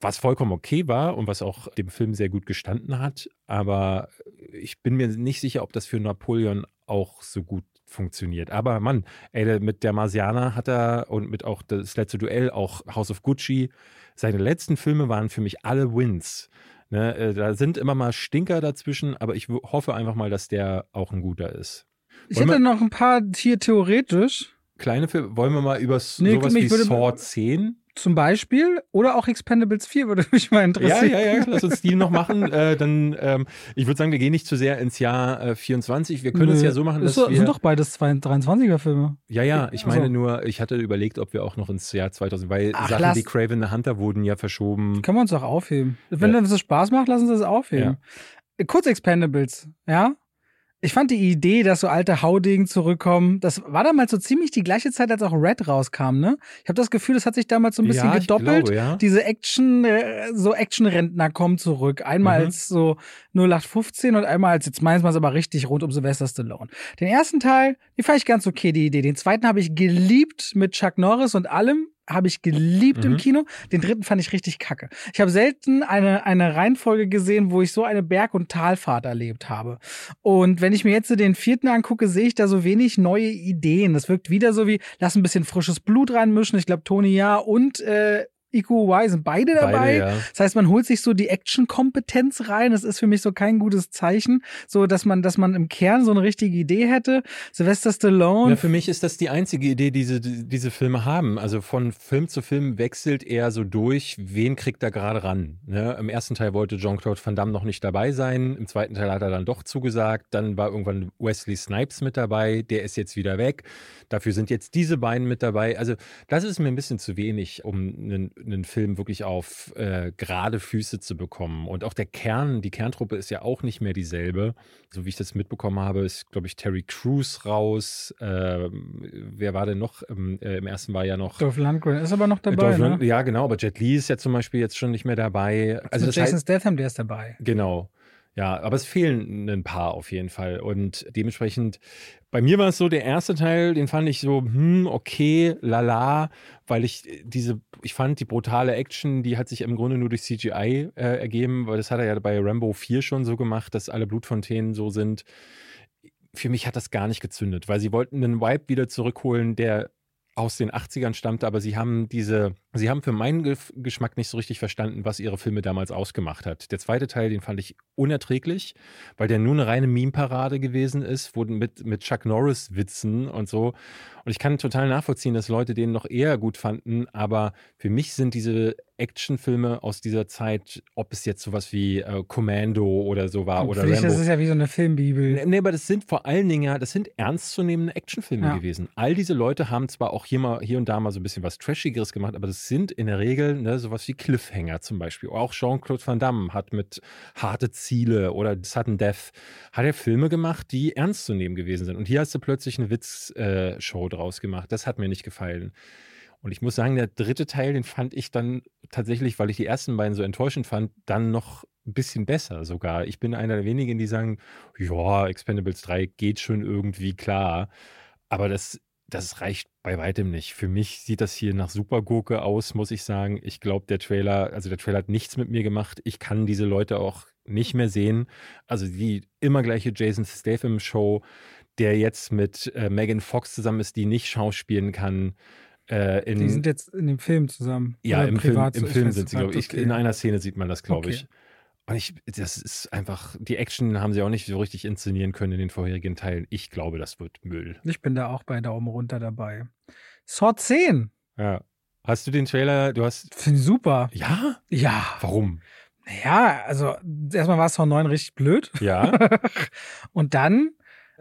was vollkommen okay war und was auch dem Film sehr gut gestanden hat. Aber ich bin mir nicht sicher, ob das für Napoleon auch so gut funktioniert. Aber Mann, ey, mit der Marsianer hat er und mit auch das letzte Duell, auch House of Gucci, seine letzten Filme waren für mich alle Wins. Ne, äh, da sind immer mal Stinker dazwischen, aber ich hoffe einfach mal, dass der auch ein guter ist. Ich hätte noch ein paar hier theoretisch. Kleine Filme, wollen wir mal über nee, sowas wie Saw 10? Zum Beispiel oder auch Expendables 4 würde (laughs) mich mal interessieren. Ja, ja, ja, lass uns die noch machen. Äh, dann, ähm, ich würde sagen, wir gehen nicht zu sehr ins Jahr äh, 24. Wir können Nö. es ja so machen, dass das wir... sind doch beides 23er Filme. Ja, ja, ich meine also. nur, ich hatte überlegt, ob wir auch noch ins Jahr 2000, weil Ach, Sachen lass. wie Craven the Hunter wurden ja verschoben. Können wir uns auch aufheben. Wenn ja. das Spaß macht, lassen Sie das aufheben. Ja. Kurz Expendables, ja? Ich fand die Idee, dass so alte Haudegen zurückkommen, das war damals so ziemlich die gleiche Zeit, als auch Red rauskam, ne? Ich habe das Gefühl, das hat sich damals so ein bisschen ja, gedoppelt. Glaube, ja. Diese Action, äh, so Action-Rentner kommen zurück. Einmal mhm. als so 0815 und einmal als, jetzt meins mal aber richtig rund um Sylvester Stallone. Den ersten Teil, die fand ich ganz okay, die Idee. Den zweiten habe ich geliebt mit Chuck Norris und allem habe ich geliebt mhm. im Kino. Den dritten fand ich richtig kacke. Ich habe selten eine, eine Reihenfolge gesehen, wo ich so eine Berg- und Talfahrt erlebt habe. Und wenn ich mir jetzt den vierten angucke, sehe ich da so wenig neue Ideen. Das wirkt wieder so wie, lass ein bisschen frisches Blut reinmischen. Ich glaube, Tony ja und äh, Iko Y sind beide dabei. Beide, ja. Das heißt, man holt sich so die Action-Kompetenz rein. Das ist für mich so kein gutes Zeichen, so dass man, dass man im Kern so eine richtige Idee hätte. Sylvester Stallone. Ja, für mich ist das die einzige Idee, die diese, diese Filme haben. Also von Film zu Film wechselt er so durch, wen kriegt er gerade ran. Ne? Im ersten Teil wollte Jean-Claude Van Damme noch nicht dabei sein. Im zweiten Teil hat er dann doch zugesagt. Dann war irgendwann Wesley Snipes mit dabei. Der ist jetzt wieder weg. Dafür sind jetzt diese beiden mit dabei. Also das ist mir ein bisschen zu wenig, um einen einen Film wirklich auf äh, gerade Füße zu bekommen. Und auch der Kern, die Kerntruppe ist ja auch nicht mehr dieselbe. So wie ich das mitbekommen habe, ist, glaube ich, Terry Crews raus. Äh, wer war denn noch? Ähm, äh, Im ersten war ja noch. Dolph Lundgren ist aber noch dabei. Ne? Ja, genau. Aber Jet Li ist ja zum Beispiel jetzt schon nicht mehr dabei. Also, also Jason Statham, der ist dabei. Genau. Ja, aber es fehlen ein paar auf jeden Fall. Und dementsprechend, bei mir war es so, der erste Teil, den fand ich so, hm, okay, lala, weil ich äh, diese, ich fand die brutale Action, die hat sich im Grunde nur durch CGI äh, ergeben, weil das hat er ja bei Rambo 4 schon so gemacht, dass alle Blutfontänen so sind. Für mich hat das gar nicht gezündet, weil sie wollten einen Vibe wieder zurückholen, der aus den 80ern stammte, aber sie haben diese Sie haben für meinen Geschmack nicht so richtig verstanden, was ihre Filme damals ausgemacht hat. Der zweite Teil, den fand ich unerträglich, weil der nur eine reine Meme-Parade gewesen ist, wurden mit, mit Chuck Norris-Witzen und so. Und ich kann total nachvollziehen, dass Leute den noch eher gut fanden, aber für mich sind diese Actionfilme aus dieser Zeit, ob es jetzt sowas wie äh, Commando oder so war oder Für dich, Rambo. das ist ja wie so eine Filmbibel. Nee, aber das sind vor allen Dingen ja, das sind ernstzunehmende Actionfilme Ja. gewesen. All diese Leute haben zwar auch hier mal, hier und da mal so ein bisschen was Trashigeres gemacht, aber das sind in der Regel ne, sowas wie Cliffhanger zum Beispiel. Auch Jean-Claude Van Damme hat mit Harte Ziele oder Sudden Death, hat er Filme gemacht, die ernst zu nehmen gewesen sind. Und hier hast du plötzlich eine Witzshow äh, draus gemacht. Das hat mir nicht gefallen. Und ich muss sagen, der dritte Teil, den fand ich dann tatsächlich, weil ich die ersten beiden so enttäuschend fand, dann noch ein bisschen besser sogar. Ich bin einer der wenigen, die sagen, ja, Expendables 3 geht schon irgendwie klar. Aber das, das reicht bei weitem nicht. Für mich sieht das hier nach Supergurke aus, muss ich sagen. Ich glaube, der Trailer, also der Trailer hat nichts mit mir gemacht. Ich kann diese Leute auch nicht mehr sehen. Also die immer gleiche Jason Statham Show, der jetzt mit äh, Megan Fox zusammen ist, die nicht schauspielen kann. Äh, in, Die sind jetzt in dem Film zusammen. ja, im Film, im Film sind sie, glaube ich. okay. In einer Szene sieht man das, glaube Okay. ich. Und ich, das ist einfach, die Action haben sie auch nicht so richtig inszenieren können in den vorherigen Teilen. Ich glaube, das wird Müll. Ich bin da auch bei Daumen runter dabei. Saw 10. Ja. Hast du den Trailer, du hast, Finde super. ja? Ja. Warum? Naja, also erstmal war Saw 9 richtig blöd. Ja. (laughs) Und dann,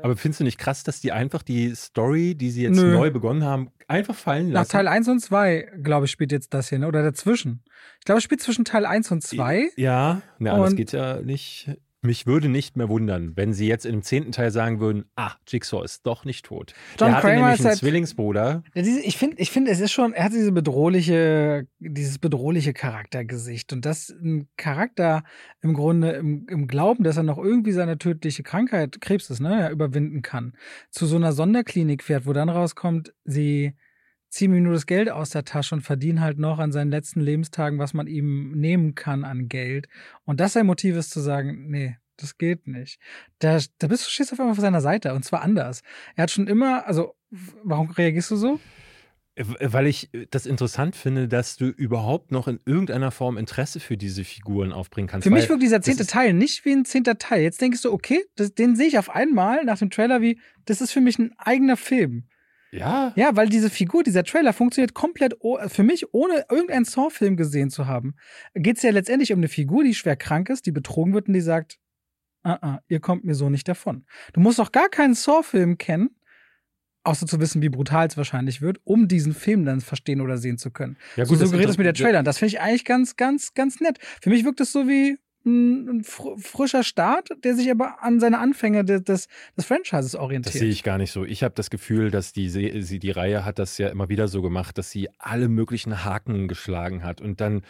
Aber findest du nicht krass, dass die einfach die Story, die sie jetzt Nö. neu begonnen haben, einfach fallen nach lassen? Teil 1 und 2, glaube ich, spielt jetzt das hier, ne? oder dazwischen. Ich glaube, es spielt zwischen Teil 1 und 2. Ja, anders Und- geht ja nicht. Mich würde nicht mehr wundern, wenn sie jetzt im zehnten Teil sagen würden, ah, Jigsaw ist doch nicht tot. John Der hatte Kramer nämlich einen halt- Zwillingsbruder. Ich finde, ich finde, es ist schon, er hat diese bedrohliche, dieses bedrohliche Charaktergesicht und das ein Charakter im Grunde im, im Glauben, dass er noch irgendwie seine tödliche Krankheit, Krebs ist, ne, ja, überwinden kann, zu so einer Sonderklinik fährt, wo dann rauskommt, sie ziehen ihm nur das Geld aus der Tasche und verdienen halt noch an seinen letzten Lebenstagen, was man ihm nehmen kann an Geld. Und das sein Motiv ist zu sagen, nee, das geht nicht. Da, da bist du stehst auf einmal auf seiner Seite und zwar anders. Er hat schon immer, also warum reagierst du so? Weil ich das interessant finde, dass du überhaupt noch in irgendeiner Form Interesse für diese Figuren aufbringen kannst. Für mich wirkt dieser zehnte Teil nicht wie ein zehnter Teil. Jetzt denkst du, okay, das, den sehe ich auf einmal nach dem Trailer wie, das ist für mich ein eigener Film. Ja, Ja, weil diese Figur, dieser Trailer funktioniert komplett für mich, ohne irgendeinen Saw-Film gesehen zu haben. Geht es ja letztendlich um eine Figur, die schwer krank ist, die betrogen wird und die sagt, ah, ah, ihr kommt mir so nicht davon. Du musst doch gar keinen Saw-Film kennen, außer zu wissen, wie brutal es wahrscheinlich wird, um diesen Film dann verstehen oder sehen zu können. ja so das suggeriert es mir der Trailer. Und das finde ich eigentlich ganz, ganz, ganz nett. Für mich wirkt es so wie ein, ein fr frischer Start, der sich aber an seine Anfänge des, des, des Franchises Das orientiert. sehe ich gar nicht so. Ich habe das Gefühl, dass die, sie, die Reihe hat das ja immer wieder so gemacht, dass sie alle möglichen Haken geschlagen hat und dann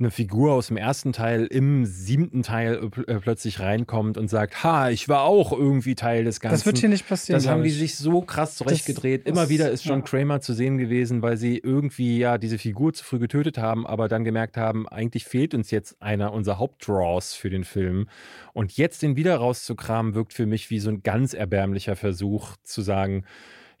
eine Figur aus dem ersten Teil im siebten Teil äh, pl- plötzlich reinkommt und sagt, ha, ich war auch irgendwie Teil des Ganzen. das wird hier nicht passieren. Das haben die ich. sich so krass zurechtgedreht. das- Immer wieder ist John ja. Kramer zu sehen gewesen, weil sie irgendwie ja diese Figur zu früh getötet haben, aber dann gemerkt haben, eigentlich fehlt uns jetzt einer unserer Hauptdraws für den Film. Und jetzt den wieder rauszukramen, wirkt für mich wie so ein ganz erbärmlicher Versuch zu sagen,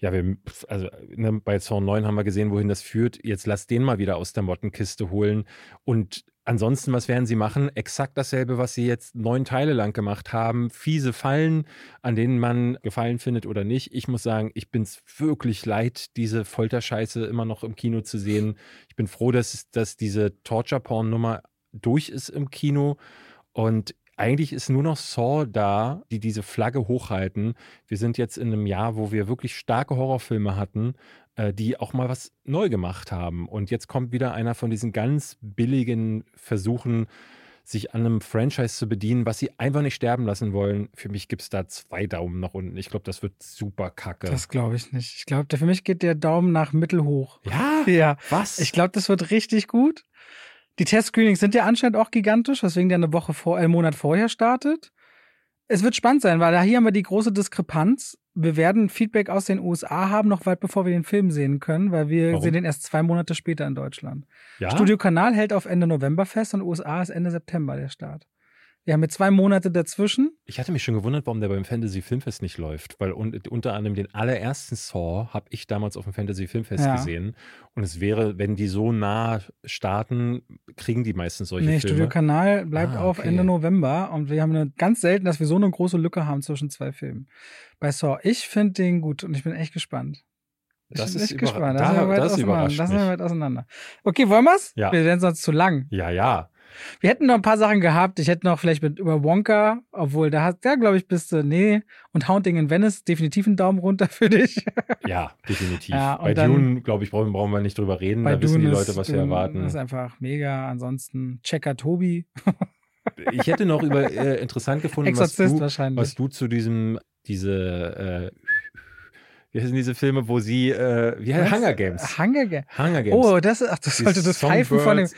ja, wir, also ne, bei Saw 9 haben wir gesehen, wohin das führt. Jetzt lass den mal wieder aus der Mottenkiste holen. Und ansonsten, was werden sie machen? Exakt dasselbe, was sie jetzt neun Teile lang gemacht haben. Fiese Fallen, an denen man Gefallen findet oder nicht. Ich muss sagen, ich bin es wirklich leid, diese Folterscheiße immer noch im Kino zu sehen. Ich bin froh, dass, dass diese Torture-Porn-Nummer durch ist im Kino. Und eigentlich ist nur noch Saw da, die diese Flagge hochhalten. Wir sind jetzt in einem Jahr, wo wir wirklich starke Horrorfilme hatten, äh, die auch mal was neu gemacht haben. Und jetzt kommt wieder einer von diesen ganz billigen Versuchen, sich an einem Franchise zu bedienen, was sie einfach nicht sterben lassen wollen. Für mich gibt es da zwei Daumen nach unten. Ich glaube, das wird super kacke. Das glaube ich nicht. Ich glaube, für mich geht der Daumen nach mittelhoch. ja, (laughs) Ja. was? Ich glaube, das wird richtig gut. Die Testscreenings sind ja anscheinend auch gigantisch, weswegen der eine Woche vor, äh, einen Monat vorher startet. Es wird spannend sein, weil da hier haben wir die große Diskrepanz. Wir werden Feedback aus den USA haben, noch weit bevor wir den Film sehen können, weil wir Warum? sehen den erst zwei Monate später in Deutschland. ja? Studio Kanal hält auf Ende November fest und USA ist Ende September der Start. Ja, mit zwei Monate dazwischen. Ich hatte mich schon gewundert, warum der beim Fantasy Filmfest nicht läuft, weil un unter anderem den allerersten Saw habe ich damals auf dem Fantasy Filmfest Ja. gesehen. Und es wäre, wenn die so nah starten, kriegen die meistens solche Nee, Filme. Studio Kanal bleibt Ah, auf okay. Ende November und wir haben eine, ganz selten, dass wir so eine große Lücke haben zwischen zwei Filmen. Bei Saw, ich finde den gut und ich bin echt gespannt. Ich Das bin ist gespannt. da- weit das auseinander. überrascht Da sind wir weit auseinander. Okay, wollen wir's? Ja. Wir werden sonst zu lang. Ja, ja. Wir hätten noch ein paar Sachen gehabt. Ich hätte noch vielleicht mit über Wonka, obwohl da hat, da glaube ich, bist du, nee. Und Haunting in Venice, definitiv einen Daumen runter für dich. Ja, definitiv. Ja, Bei dann- Dune, glaube ich, brauchen, brauchen wir nicht drüber reden. Bei da wissen die Dune Leute, ist- was wir Dune erwarten. ist einfach mega. Ansonsten Checker Tobi. Ich hätte noch über äh, interessant gefunden, was du, was du zu diesem, diese, äh, wie heißen diese Filme, wo sie, äh, wie heißt? Hunger Games. Hunger Games. Hunger Games. Oh, das, ach, das sollte das Pfeifen von dem.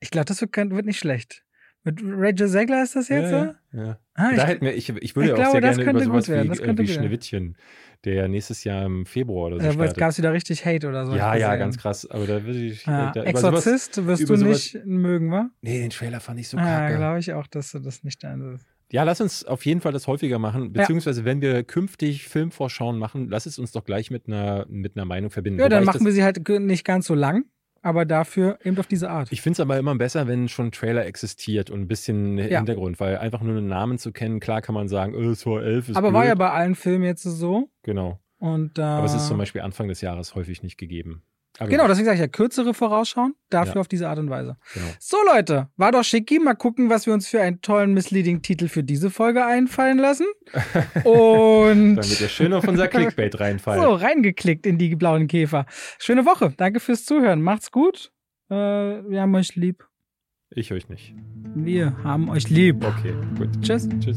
Ich glaube, das wird, wird nicht schlecht. Mit Rachel Segler ist das jetzt, ja, oder? ja, ja. Ah, da ich, hätten wir, ich, ich würde ich ja auch glaube, sehr das gerne über könnte sowas gut werden, wie, wie. Schneewittchen, der ja nächstes Jahr im Februar oder so da startet. gab es wieder richtig Hate oder so. ja, ja, ganz krass. Aber da würde ich. Ja, da, über sowas, Exorzist wirst du sowas- nicht mögen, wa? nee, den Trailer fand ich so ja, kacke. glaube ich auch, dass du das nicht dein ist. Ja, lass uns auf jeden Fall das häufiger machen. Beziehungsweise, wenn wir künftig Filmvorschauen machen, lass es uns doch gleich mit einer, mit einer Meinung verbinden. Ja, dann Wobei machen wir sie halt nicht ganz so lang, aber dafür eben auf diese Art. Ich finde es aber immer besser, wenn schon ein Trailer existiert und ein bisschen Ja. Hintergrund, weil einfach nur einen Namen zu kennen, klar kann man sagen, äh, es war elf, ist aber blöd. war ja bei allen Filmen jetzt so. Genau. Und, äh, Aber es ist zum Beispiel Anfang des Jahres häufig nicht gegeben. Aber Genau, deswegen sage ich ja kürzere Vorausschauen, dafür Ja. auf diese Art und Weise. genau. So, Leute, war doch schicki. Mal gucken, was wir uns für einen tollen Misleading-Titel für diese Folge einfallen lassen. (laughs) Und Dann wird ja schön auf unser Clickbait reinfallen. (laughs) so, reingeklickt in die blauen Käfer. Schöne Woche. Danke fürs Zuhören. Macht's gut. Äh, wir haben euch lieb. Ich euch nicht. Wir haben euch lieb. Okay, gut. Tschüss. Tschüss.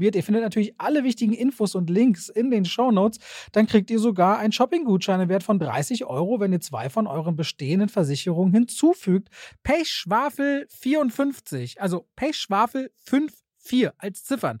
ihr findet natürlich alle wichtigen Infos und Links in den Shownotes, dann kriegt ihr sogar einen Shopping-Gutschein im Wert von 30 Euro, wenn ihr zwei von euren bestehenden Versicherungen hinzufügt. Pechschwafel 54, also Pechschwafel 54 als Ziffern.